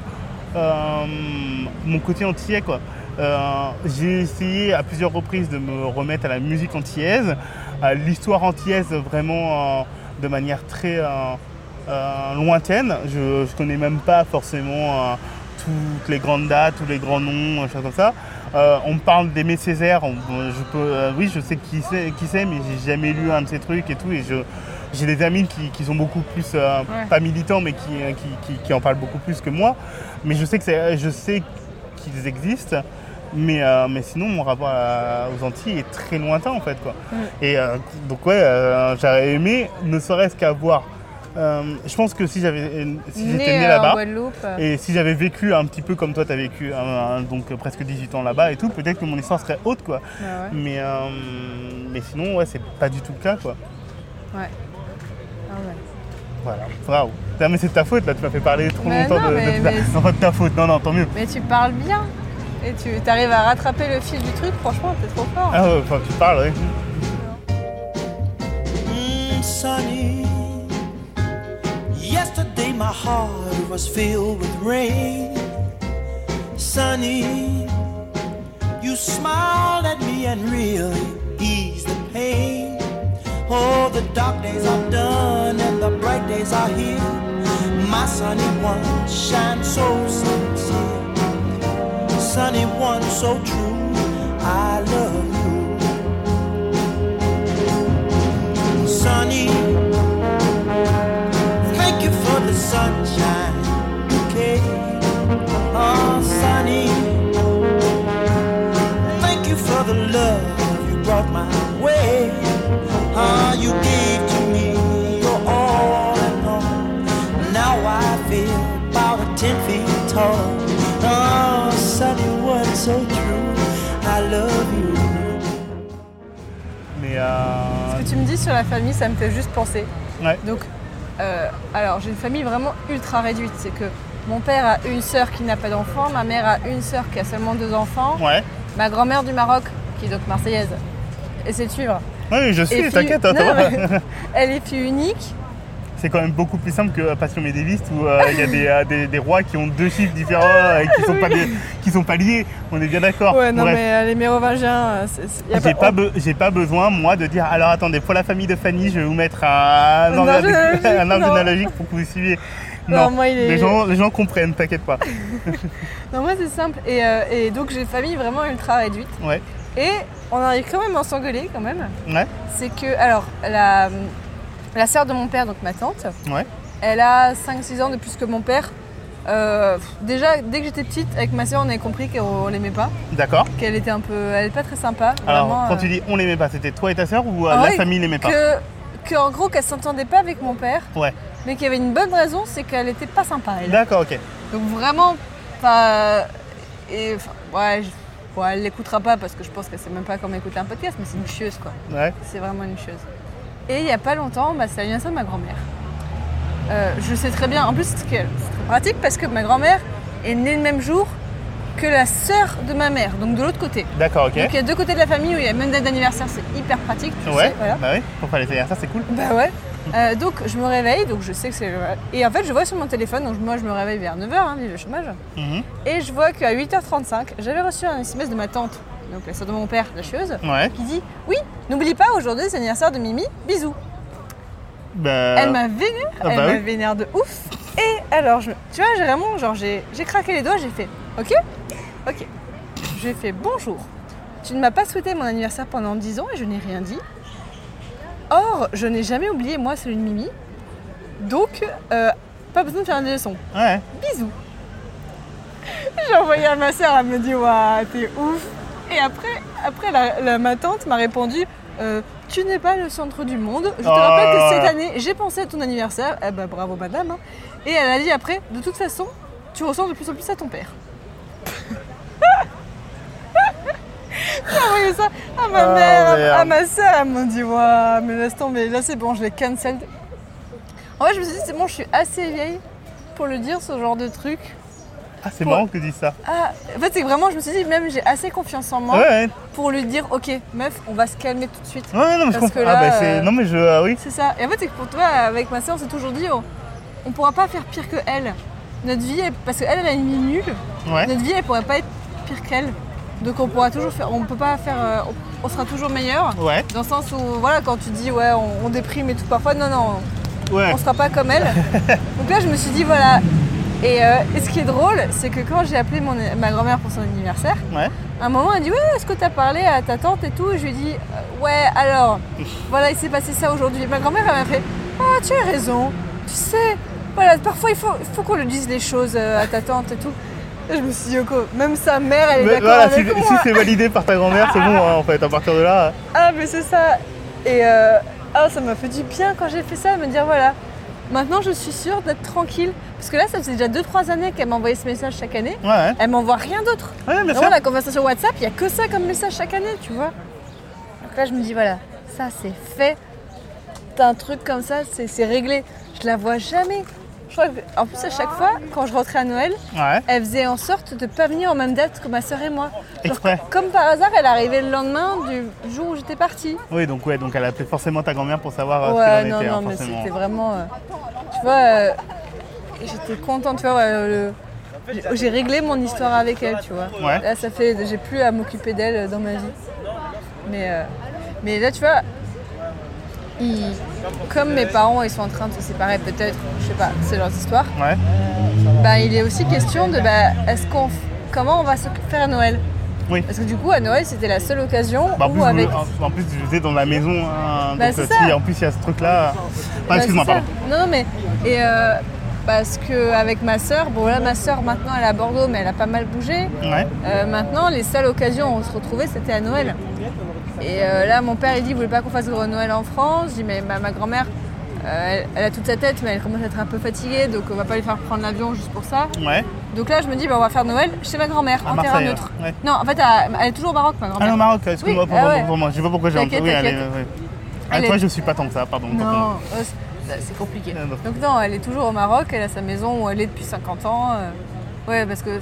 mon côté antillais quoi. Euh, j'ai essayé à plusieurs reprises de me remettre à la musique antillaise, à l'histoire antillaise vraiment euh, de manière très euh, euh, lointaine. Je ne connais même pas forcément euh, toutes les grandes dates, tous les grands noms, euh, choses comme ça. Euh, on me parle d'Aimé Césaire, je peux, euh, oui je sais qui c'est, qui mais j'ai jamais lu un de ces trucs et tout. Et je, j'ai des amis qui, qui sont beaucoup plus, euh, Ouais. pas militants, mais qui, euh, qui, qui- qui en parlent beaucoup plus que moi. Mais je sais, que c'est- je sais qu'ils existent. Mais, euh, mais sinon, mon rapport à- aux Antilles est très lointain en fait. Quoi. Et euh, donc, ouais, euh, j'aurais aimé, ne serait-ce qu'avoir. euh, je pense que si j'avais, si j'étais né euh, là-bas, euh, et si j'avais vécu un petit peu comme toi, tu as vécu euh, donc euh, presque 18 ans là-bas et tout, peut-être que mon histoire serait haute. Quoi. ouais. Mais, euh, mais sinon, ouais, c'est pas du tout le cas. Quoi. Ouais. Ah ouais. Voilà, bravo. Non, mais c'est de ta faute là, tu m'as fait parler trop Mais longtemps non, de, mais- mais- Non, pas de ta faute, non, non, tant mieux. Mais tu parles bien. Et tu arrives à rattraper le fil du truc, franchement, t'es trop fort. Ah ouais, enfin, tu parles, ouais. Mm, sunny. Yesterday my heart was filled with rain. Sunny, you smiled at me and really. Oh, the dark days are done and the bright days are here. My sunny one shines so sincere. Sunny one so true. I love you. Sunny, thank you for the sunshine bouquet. Oh, sunny, thank you for the love you brought my. Ah, you gave to me your all in all. Now I feel about a ten feet tall. Oh, sunny one so true. I love you. Mais euh, Ce que tu me dis sur la famille, ça me fait juste penser. Ouais. Donc, euh, alors j'ai une famille vraiment ultra réduite. C'est que mon père a une sœur qui n'a pas d'enfant, ma mère a une sœur qui a seulement deux enfants, ouais. ma grand-mère du Maroc, qui est donc marseillaise, et c'est suivre. Oui, je fille- t'inquiète, hein, mais Elle est fille unique. C'est quand même beaucoup plus simple que Passion médiéviste où euh, il y a des, euh, des- des rois qui ont deux chiffres différents et qui sont, pas des- qui sont pas liés. On est bien d'accord. Ouais, non, Bref. mais euh, les mérovingiens, J'ai pas, be- j'ai pas besoin, moi, de dire alors attendez, pour la famille de Fanny, je vais vous mettre un, Un arbre généalogique- pour que vous suiviez. Non, Non, moi, il est- les, gens, les gens comprennent, t'inquiète pas. Non, moi c'est simple. Et, euh, et donc j'ai une famille vraiment ultra réduite. Ouais, Et on arrive quand même à s'engueuler quand même. ouais, C'est que, alors, la, la sœur de mon père, donc ma tante, ouais. elle a 5-6 ans de plus que mon père. Euh, déjà, dès que j'étais petite, avec ma sœur, on avait compris qu'on l'aimait pas, D'accord. qu'elle était un peu. Elle est pas très sympa. Alors, vraiment, quand euh, tu dis on l'aimait pas, c'était toi et ta sœur ou euh, Ah la oui, famille l'aimait pas que, que, en gros, qu'elle s'entendait pas avec mon père, Ouais, mais qu'il y avait une bonne raison, c'est qu'elle était pas sympa. Elle. d'accord, ok. Donc vraiment, pas. Et, enfin, ouais, ouais, elle l'écoutera pas parce que je pense qu'elle sait même pas comment écouter un podcast, mais c'est une chieuse quoi. Ouais, C'est vraiment une chieuse. Et il y a pas longtemps, bah, c'est l'anniversaire de ma grand-mère. Euh, je sais très bien, en plus c'est très pratique parce que ma grand-mère est née le même jour que la sœur de ma mère, donc de l'autre côté. d'accord, ok. Donc il y a deux côtés de la famille où il y a même date d'anniversaire, c'est hyper pratique. tu ouais, sais, voilà. bah oui, pour faire les anniversaires, c'est cool. Bah ouais. Euh, donc je me réveille, donc je sais que c'est. Et en fait, je vois sur mon téléphone, donc moi je me réveille vers 9h, hein, vive le chômage. Mhm. Et je vois qu'à 8h35, j'avais reçu un SMS de ma tante, donc la sœur de mon père, la chieuse, Ouais, qui dit Oui, n'oublie pas, aujourd'hui c'est l'anniversaire de Mimi, bisous. bah. Elle m'a vénère, ah elle bah m'a oui. vénère de ouf. Et alors, je, tu vois, j'ai vraiment, genre, j'ai craqué les doigts, j'ai fait Ok, ok. J'ai fait bonjour. Tu ne m'as pas souhaité mon anniversaire pendant 10 ans et je n'ai rien dit. Or, je n'ai jamais oublié, moi, celui de Mimi. Donc, euh, pas besoin de faire des leçons. Ouais, Bisous. J'ai envoyé à ma soeur, elle me dit Waouh, t'es ouf. Et après, après la, la- ma tante m'a répondu Euh, Tu n'es pas le centre du monde. Je te Oh. rappelle que cette année, j'ai pensé à ton anniversaire. Eh ben, bravo, madame. hein. Et elle a dit après De toute façon, tu ressembles de plus en plus à ton père. J'ai envoyé ça à ma Oh, mère, à- à merde. ma soeur. Elle m'a dit Waouh, mais laisse tomber. Là, c'est bon, je l'ai cancel. En fait, je me suis dit C'est bon, je suis assez vieille pour le dire, ce genre de truc. Ah, c'est Pour- marrant que tu dises ça. Ah, en fait, c'est que vraiment, je me suis dit, même j'ai assez confiance en moi Ouais, pour lui dire, ok, meuf, on va se calmer tout de suite. Ouais, non, mais je Parce comprends. que ah, là, bah, c'est. euh, Non, mais je. ah oui. C'est ça. Et en fait, c'est que pour toi, avec ma soeur, on s'est toujours dit, on, on pourra pas faire pire que elle. Notre vie, elle- parce qu'elle, elle a une vie nulle. Ouais. Notre vie, elle pourrait pas être pire qu'elle. Donc on pourra toujours faire, on peut pas faire, euh, on, sera toujours meilleur. Ouais. Dans le sens où, voilà, quand tu dis, ouais, on, on déprime et tout, parfois, non, non, Ouais. on sera pas comme elle. Donc là, je me suis dit, voilà. Et, euh, et ce qui est drôle, c'est que quand j'ai appelé mon- ma grand-mère pour son anniversaire, Ouais. à un moment, elle dit Ouais, est-ce que tu as parlé à ta tante et tout? Et je lui ai dit Euh, Ouais, alors, voilà, il s'est passé ça aujourd'hui. Ma grand-mère, elle m'a fait Ah, tu as raison, tu sais, voilà, parfois il faut, qu'on le dise les choses à ta tante et tout. Je me suis dit Yoko, même sa mère, elle est d'accord voilà, si, avec si moi. c'est validé par ta grand-mère, c'est bon, hein, en fait, à partir de là. Ah, mais c'est ça. Et euh, ah, ça m'a fait du bien quand j'ai fait ça, de me dire Voilà, maintenant je suis sûre d'être tranquille. Parce que là, ça faisait déjà 2-3 années qu'elle m'envoyait ce message chaque année. Ouais, ouais. Elle m'envoie rien d'autre. Ouais, bien sûr. La conversation WhatsApp, il n'y a que ça comme message chaque année, tu vois. Donc là, je me dis, voilà, ça c'est fait. T'as un truc comme ça, c'est c'est réglé. Je la vois jamais. Je crois que, en plus, à chaque fois, quand je rentrais à Noël, Ouais. elle faisait en sorte de pas venir en même date que ma soeur et moi. Genre, Exprès. comme par hasard, elle arrivait le lendemain du jour où j'étais partie. Oui, donc, ouais, donc elle a appelé forcément ta grand-mère pour savoir euh, Ouais, ce qu'il en non, était, non, hein, mais c'était vraiment. euh, tu vois, euh, j'étais contente, tu vois. j'ai- réglé mon histoire avec elle, tu vois. Ouais. Là, ça fait. J'ai plus à m'occuper d'elle dans ma vie. Mais, mais là, tu vois, ils- comme mes parents ils sont en train de se séparer, peut-être, je sais pas, c'est leur histoire, Ouais. bah, il est aussi question de bah, est-ce qu'on. f- Comment on va se faire à Noël? Oui. Parce que du coup, à Noël, c'était la seule occasion Bah, en, où plus, avec. vous- en, plus, j'étais dans la maison, hein, Bah, donc c'est euh, si en plus il y a ce truc-là. Bah, excuse-moi, pardon. Non, non, mais. Et euh, parce qu'avec ma soeur, bon là, ma soeur maintenant elle est à Bordeaux, mais elle a pas mal bougé. Ouais. Euh, maintenant, les seules occasions où on se retrouvait, c'était à Noël. Et euh, là, mon père, il dit, il voulait pas qu'on fasse gros Noël en France? Je dis, mais ma, ma grand-mère, euh, elle, elle a toute sa tête, mais elle commence à être un peu fatiguée, donc on va pas lui faire prendre l'avion juste pour ça. Ouais. Donc là, je me dis, bah, on va faire Noël chez ma grand-mère, en terrain neutre. ouais. Non, en fait, elle, est toujours au Maroc, ma Ah grand-mère. non, Maroc, excuse-moi Oui, pour, ah pour- ouais. pour moi. Je sais pas pourquoi j'ai entendu. elle est- ouais. Ah, Elle toi, je suis pas tant que ça, pardon. Non, euh, c'est- compliqué. Ah. Donc non, elle est toujours au Maroc, elle a sa maison où elle est depuis 50 ans. ouais, parce que...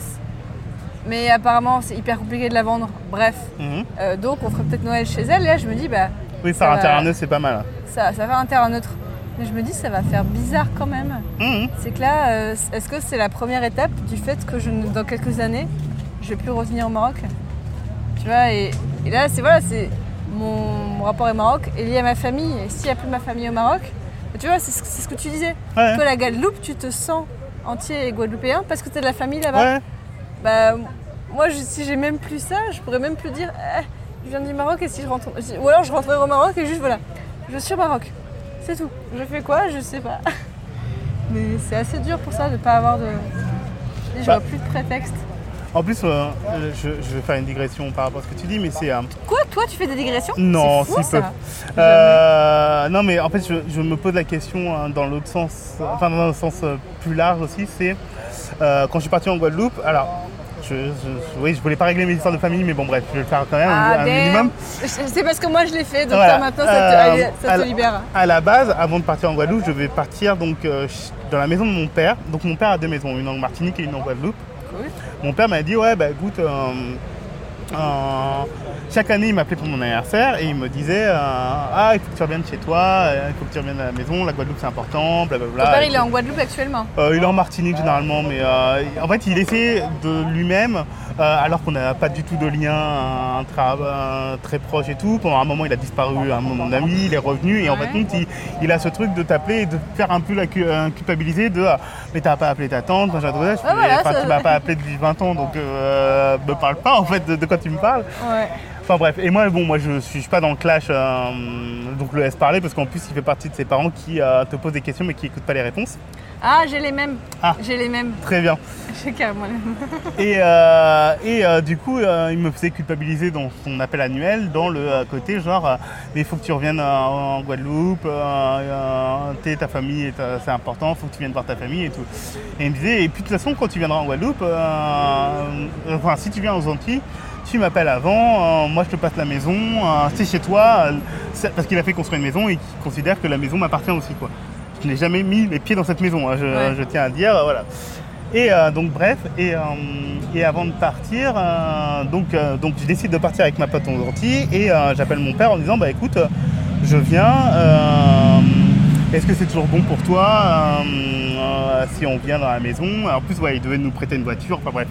Mais apparemment, c'est hyper compliqué de la vendre. Bref, Mhm. Euh, donc on ferait peut-être Noël chez elle. Et là, je me dis, bah, Oui, Ça faire un va. terrain neutre, c'est pas mal. ça, ça va un terrain neutre. Mais je me dis, ça va faire bizarre quand même. Mhm. C'est que là, euh, est-ce que c'est la première étape du fait que je, dans quelques années, je vais plus revenir au Maroc? Tu vois, et, et là, c'est voilà, c'est mon, mon rapport au Maroc est lié à ma famille. Et s'il n'y a plus ma famille au Maroc, tu vois, c'est ce, c'est ce que tu disais. Ouais. Toi, la Guadeloupe, tu te sens entier guadeloupéen parce que tu as de la famille là-bas. Ouais. Bah, moi, je- si j'ai même plus ça, je pourrais même plus dire Eh, je viens du Maroc et si je rentre. Ou alors je rentrerai au Maroc et juste voilà, je suis au Maroc. C'est tout. Je fais quoi? Je sais pas. Mais c'est assez dur pour ça de pas avoir de. Je vois Bah. plus de prétexte. En plus, euh, je, je vais faire une digression par rapport à ce que tu dis, mais c'est un Quoi? Toi, tu fais des digressions? Non, c'est fou, si ça. peu. Euh, non, mais en fait, je, je me pose la question hein, dans l'autre sens, enfin dans un sens euh, plus large aussi, c'est euh, quand je suis parti en Guadeloupe, alors, je, je- oui, je voulais pas régler mes histoires de famille, mais bon, bref, je vais le faire quand même, Ah, un damn. minimum. C'est parce que moi je l'ai fait, donc Voilà. ça, maintenant ça te, Euh, ça te libère. À la base, avant de partir en Guadeloupe, je vais partir donc euh, dans la maison de mon père. Donc mon père a deux maisons, une en Martinique et une en Guadeloupe. Cool. Mon père m'a dit ouais bah écoute, euh, chaque année il m'appelait pour mon anniversaire et il me disait euh, ah il faut que tu reviennes chez toi, euh, il faut que tu reviennes à la maison, la Guadeloupe c'est important, blablabla. Ton père il est en Guadeloupe actuellement. Euh, il est en Martinique généralement, mais euh, en fait il essaie de lui-même, alors qu'on n'a pas du tout de lien très proche et tout. Pendant un moment il a disparu, un moment d'amis, il est revenu et en fait il, il a ce truc de t'appeler et de faire un peu la cu- culpabiliser de ah, mais t'as pas appelé ta tante, machin, fais, voilà, ça- tu m'as pas appelé depuis 20 ans donc me parle pas en fait de, de quoi tu me parles. Ouais. Enfin bref, et moi bon moi je suis pas dans le clash euh, donc le laisse parler parce qu'en plus il fait partie de ses parents qui euh, te posent des questions mais qui écoutent pas les réponses. Ah, j'ai les mêmes. Ah. J'ai les mêmes. Très bien. J'ai carrément les mêmes. Et, euh, et du coup, il me faisait culpabiliser dans son appel annuel, dans le côté genre, mais il faut que tu reviennes en Guadeloupe, t'es- ta famille, est, c'est important, il faut que tu viennes voir ta famille et tout. Et il me disait, et puis de toute façon, quand tu viendras en Guadeloupe, enfin, si tu viens aux Antilles, tu m'appelles avant, euh, moi je te passe la maison, euh, c'est chez toi, euh, parce qu'il a fait construire une maison et qu'il considère que la maison m'appartient aussi. quoi. Je n'ai jamais mis les pieds dans cette maison, hein, je, Ouais. je tiens à dire, euh, voilà. Et euh, donc bref, et, euh, et avant de partir, euh, donc, euh, donc je décide de partir avec ma pote en gentil et euh, j'appelle mon père en disant bah écoute, euh, je viens. euh, Est-ce que c'est toujours bon pour toi euh, euh, si on vient dans la maison? En plus, ouais, il devait nous prêter une voiture. Enfin bref,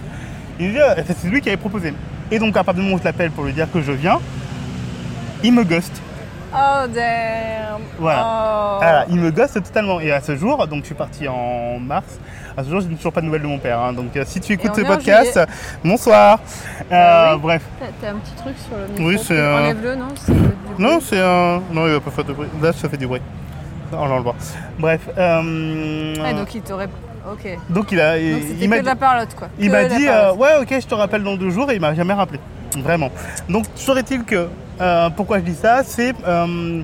il me dit, euh, c'est lui qui avait proposé. Et donc à partir du moment où je l'appelle pour lui dire que je viens, il me ghost. Oh damn. Voilà. Oh. Voilà, il me gosse totalement. Et à ce jour, donc je suis parti en mars, à ce jour, je n'ai toujours pas de nouvelles de mon père. hein. Donc euh, si tu écoutes ce podcast, bonsoir. Euh, oui. Bref. T'as un petit truc sur le micro. Oui, c'est, euh, Enlève-le, non? C'est. Non, un. Non, il va pas faire de bruit. Là, ça fait du bruit. On l'enlèvera. Bref. euh, Ouais, donc il t'aurait. Ok. donc il a. Donc il- m'a que de la parlotte, quoi. Il m'a dit, euh, ouais, ok, je te rappelle dans deux jours, et il m'a jamais rappelé. Vraiment. Donc, saurait-il que. euh, pourquoi je dis ça C'est. euh,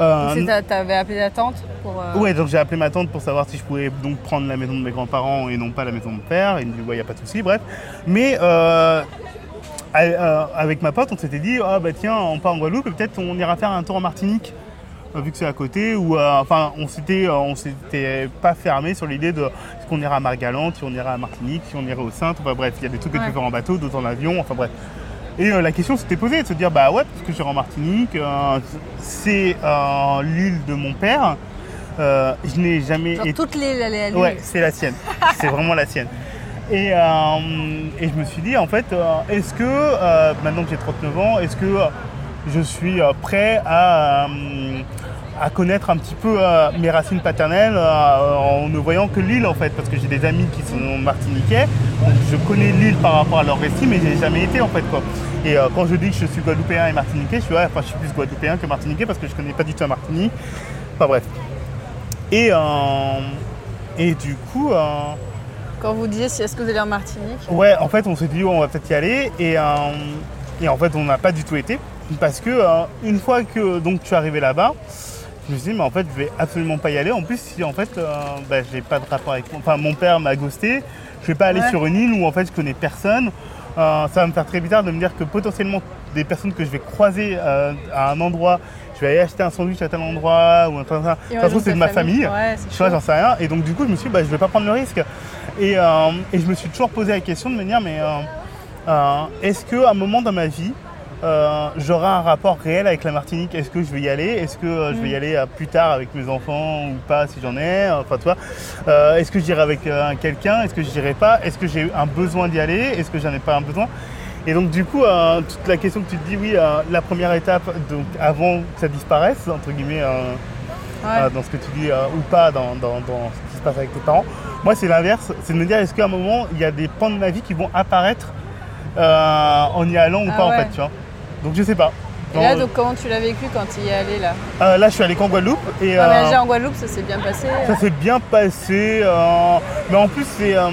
euh, ta- T'avais appelé la tante pour. euh, Ouais, donc j'ai appelé ma tante pour savoir si je pouvais donc prendre la maison de mes grands-parents et non pas la maison de mon père. Il me dit, ouais, il n'y a pas de souci, bref. Mais euh, avec ma pote, on s'était dit, ah bah tiens, on part en Guadeloupe et peut-être on ira faire un tour en Martinique, vu que c'est à côté. Ou euh, enfin, on s'était, euh, on s'était pas fermé sur l'idée de est-ce qu'on ira à Margalante, si on ira à Martinique, si on irait au Sainte. Enfin bref, il y a des trucs que tu peux faire en bateau, d'autres en avion. Enfin bref. Et euh, la question s'était posée de se dire bah ouais parce que j'irai en Martinique, euh, c'est euh, l'île de mon père. Je n'ai jamais Genre été. toute l'île, elle est à l'île. Ouais, c'est la sienne. c'est vraiment la sienne. Et, et je me suis dit en fait, est-ce que maintenant que j'ai 39 ans, est-ce que je suis euh, prêt à, euh, à connaître un petit peu euh, mes racines paternelles en ne voyant que l'île en fait, parce que j'ai des amis qui sont martiniquais, donc je connais l'île par rapport à leur récit, mais j'ai jamais été en fait quoi. Et quand je dis que je suis guadeloupéen et martiniquais, je suis, ouais, enfin, je suis plus guadeloupéen que martiniquais parce que je connais pas du tout la Martinique. Enfin bref. Et, euh, et du coup, euh, Quand vous disiez si est-ce que vous allez en Martinique? Ouais, en fait, on s'est dit on va peut-être y aller et, euh, et en fait, on n'a pas du tout été parce que euh, une fois que donc tu es arrivé là-bas, je me suis dit mais en fait, je vais absolument pas y aller. En plus, si en fait, euh, bah, j'ai pas de rapport avec, enfin, mon père m'a ghosté, je vais pas aller Ouais. sur une île où en fait je connais personne. Euh, ça va me faire très bizarre de me dire que potentiellement des personnes que je vais croiser à un endroit, je vais aller acheter un sandwich à tel endroit ou un trouve, c'est de ma famille. C'est Tu vois, j'en sais rien. Et donc, du coup, je me suis dit, bah, je vais pas prendre le risque. Et, et je me suis toujours posé la question de me dire, mais est-ce qu'à un moment dans ma vie, euh, j'aurai un rapport réel avec la Martinique Est-ce que je vais y aller? Est-ce que euh, je vais y aller euh, plus tard avec mes enfants ou pas si j'en ai? Enfin, tu vois. Euh, est-ce que j'irai avec quelqu'un? Est-ce que je n'irai pas? Est-ce que j'ai un besoin d'y aller? Est-ce que j'en ai pas un besoin? Et donc du coup, toute la question que tu te dis, oui, la première étape, donc avant que ça disparaisse, entre guillemets, Ouais. dans ce que tu dis ou pas dans, dans- dans ce qui se passe avec tes parents. Moi, c'est l'inverse. C'est de me dire, est-ce qu'à un moment, il y a des pans de ma vie qui vont apparaître euh, en y allant ou Ah pas, en fait, tu vois? Donc, je sais pas. Et là, donc, comment tu l'as vécu quand tu y es allé là euh, là, je suis allé qu'en Guadeloupe et Ah, mais euh, déjà en Guadeloupe, ça s'est bien passé. ça s'est bien passé. euh, mais en plus, c'est. euh,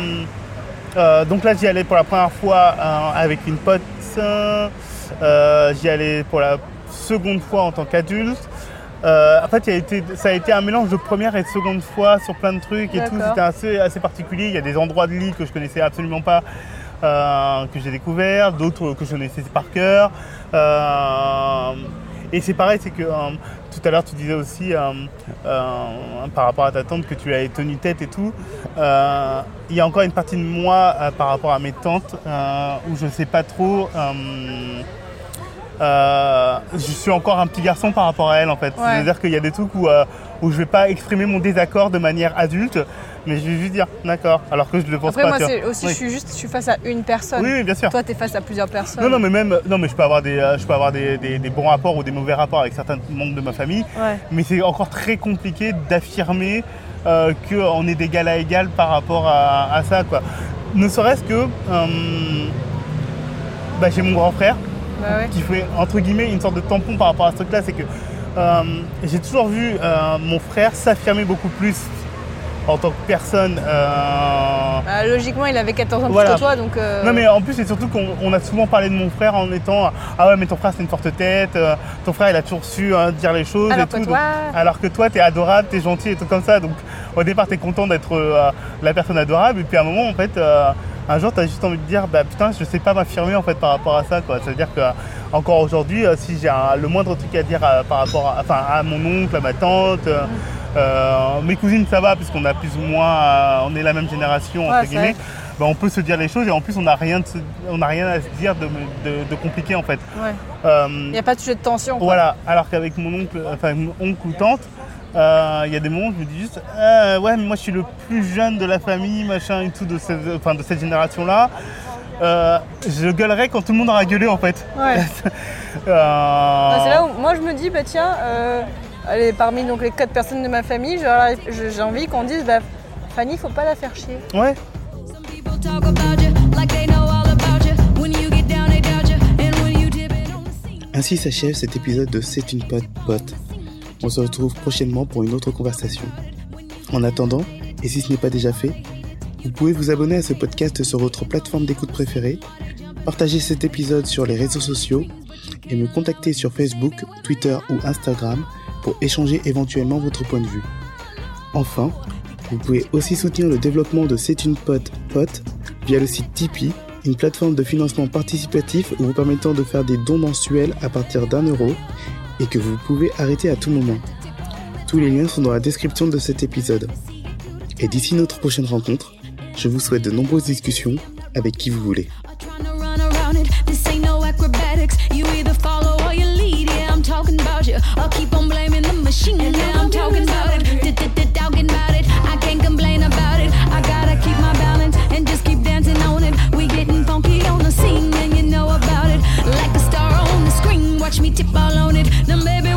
euh, donc là, j'y allais pour la première fois euh, avec une pote. Euh, j'y allais pour la seconde fois en tant qu'adulte. Euh, en fait, il y a été, ça a été un mélange de première et de seconde fois sur plein de trucs et tout. C'était assez, assez particulier. Il y a des endroits de l'île que je connaissais absolument pas, euh, que j'ai découvert, d'autres que je connaissais par cœur. Euh, et c'est pareil, c'est que euh, tout à l'heure tu disais aussi par rapport à ta tante que tu avais tenu tête et tout. Il y a encore une partie de moi par rapport à mes tantes où je sais pas trop. euh, je suis encore un petit garçon par rapport à elle en fait. Ouais. C'est-à-dire qu'il y a des trucs où, euh, où je vais pas exprimer mon désaccord de manière adulte, mais je vais juste dire d'accord, alors que je le pense Après, pas. moi, tu vois. c'est aussi, Oui. je suis juste, je suis face à une personne. Oui, oui, bien sûr. Toi, t'es face à plusieurs personnes. Non, non, mais même, non, mais je peux avoir des, euh, je peux avoir des, des- des bons rapports ou des mauvais rapports avec certains membres de ma famille, Ouais. mais c'est encore très compliqué d'affirmer euh, qu'on est d'égal à égal par rapport à, à ça, quoi. Ne serait-ce que, euh, bah, j'ai mon grand frère Bah ouais. qui fait entre guillemets une sorte de tampon par rapport à ce truc-là, c'est que j'ai toujours vu mon frère s'affirmer beaucoup plus en tant que personne. euh, Bah, logiquement, il avait 14 ans plus que toi, donc. euh, non mais en plus c'est surtout qu'on on a souvent parlé de mon frère en étant ah ouais mais ton frère c'est une forte tête, euh, ton frère il a toujours su hein, dire les choses Alors et que tout. toi- donc- alors que toi t'es adorable, t'es gentil et tout comme ça. Donc au départ t'es content d'être la personne adorable et puis à un moment en fait un jour t'as juste envie de dire bah putain je sais pas m'affirmer en fait par rapport à ça quoi. C'est à dire que encore aujourd'hui si j'ai le moindre truc à dire par rapport à, enfin, à mon oncle, à ma tante, Euh, mes cousines, ça va, puisqu'on a plus ou moins, euh, on est la même génération, entre Ouais, guillemets. Ben, on peut se dire les choses et en plus, on n'a rien, de se- on n'a rien à se dire de, de- de compliqué en fait. Ouais. Euh, Il n'y a pas de sujet de tension. quoi. voilà, alors qu'avec mon oncle, enfin mon oncle ou tante, euh, il y a des moments où je me dis juste, Euh, ouais, mais moi je suis le plus jeune de la famille, machin et tout, de, cette- enfin, de cette génération-là. Euh, je gueulerai quand tout le monde aura gueulé en fait. Ouais. Euh, Ah, c'est là où moi je me dis, bah tiens, allez, parmi donc, les quatre personnes de ma famille, j'ai envie qu'on dise, bah, Fanny, faut pas la faire chier. Ouais, ainsi s'achève cet épisode de C'est une pote pote. On se retrouve prochainement pour une autre conversation. En attendant, et si ce n'est pas déjà fait, vous pouvez vous abonner à ce podcast sur votre plateforme d'écoute préférée, partager cet épisode sur les réseaux sociaux et me contacter sur Facebook, Twitter ou Instagram pour échanger éventuellement votre point de vue. Enfin, vous pouvez aussi soutenir le développement de C'est une pote pote via le site Tipeee, une plateforme de financement participatif vous permettant de faire des dons mensuels à partir d'un euro et que vous pouvez arrêter à tout moment. Tous les liens sont dans la description de cet épisode. Et d'ici notre prochaine rencontre, je vous souhaite de nombreuses discussions avec qui vous voulez. talking about you. I'll keep on blaming the machine. And now I'm talking about it. Talking about it. I can't complain about it. I gotta keep my balance and just keep dancing on it. We getting funky on the scene, and you know about it. Like a star on the screen, watch me tip all on it. Then baby.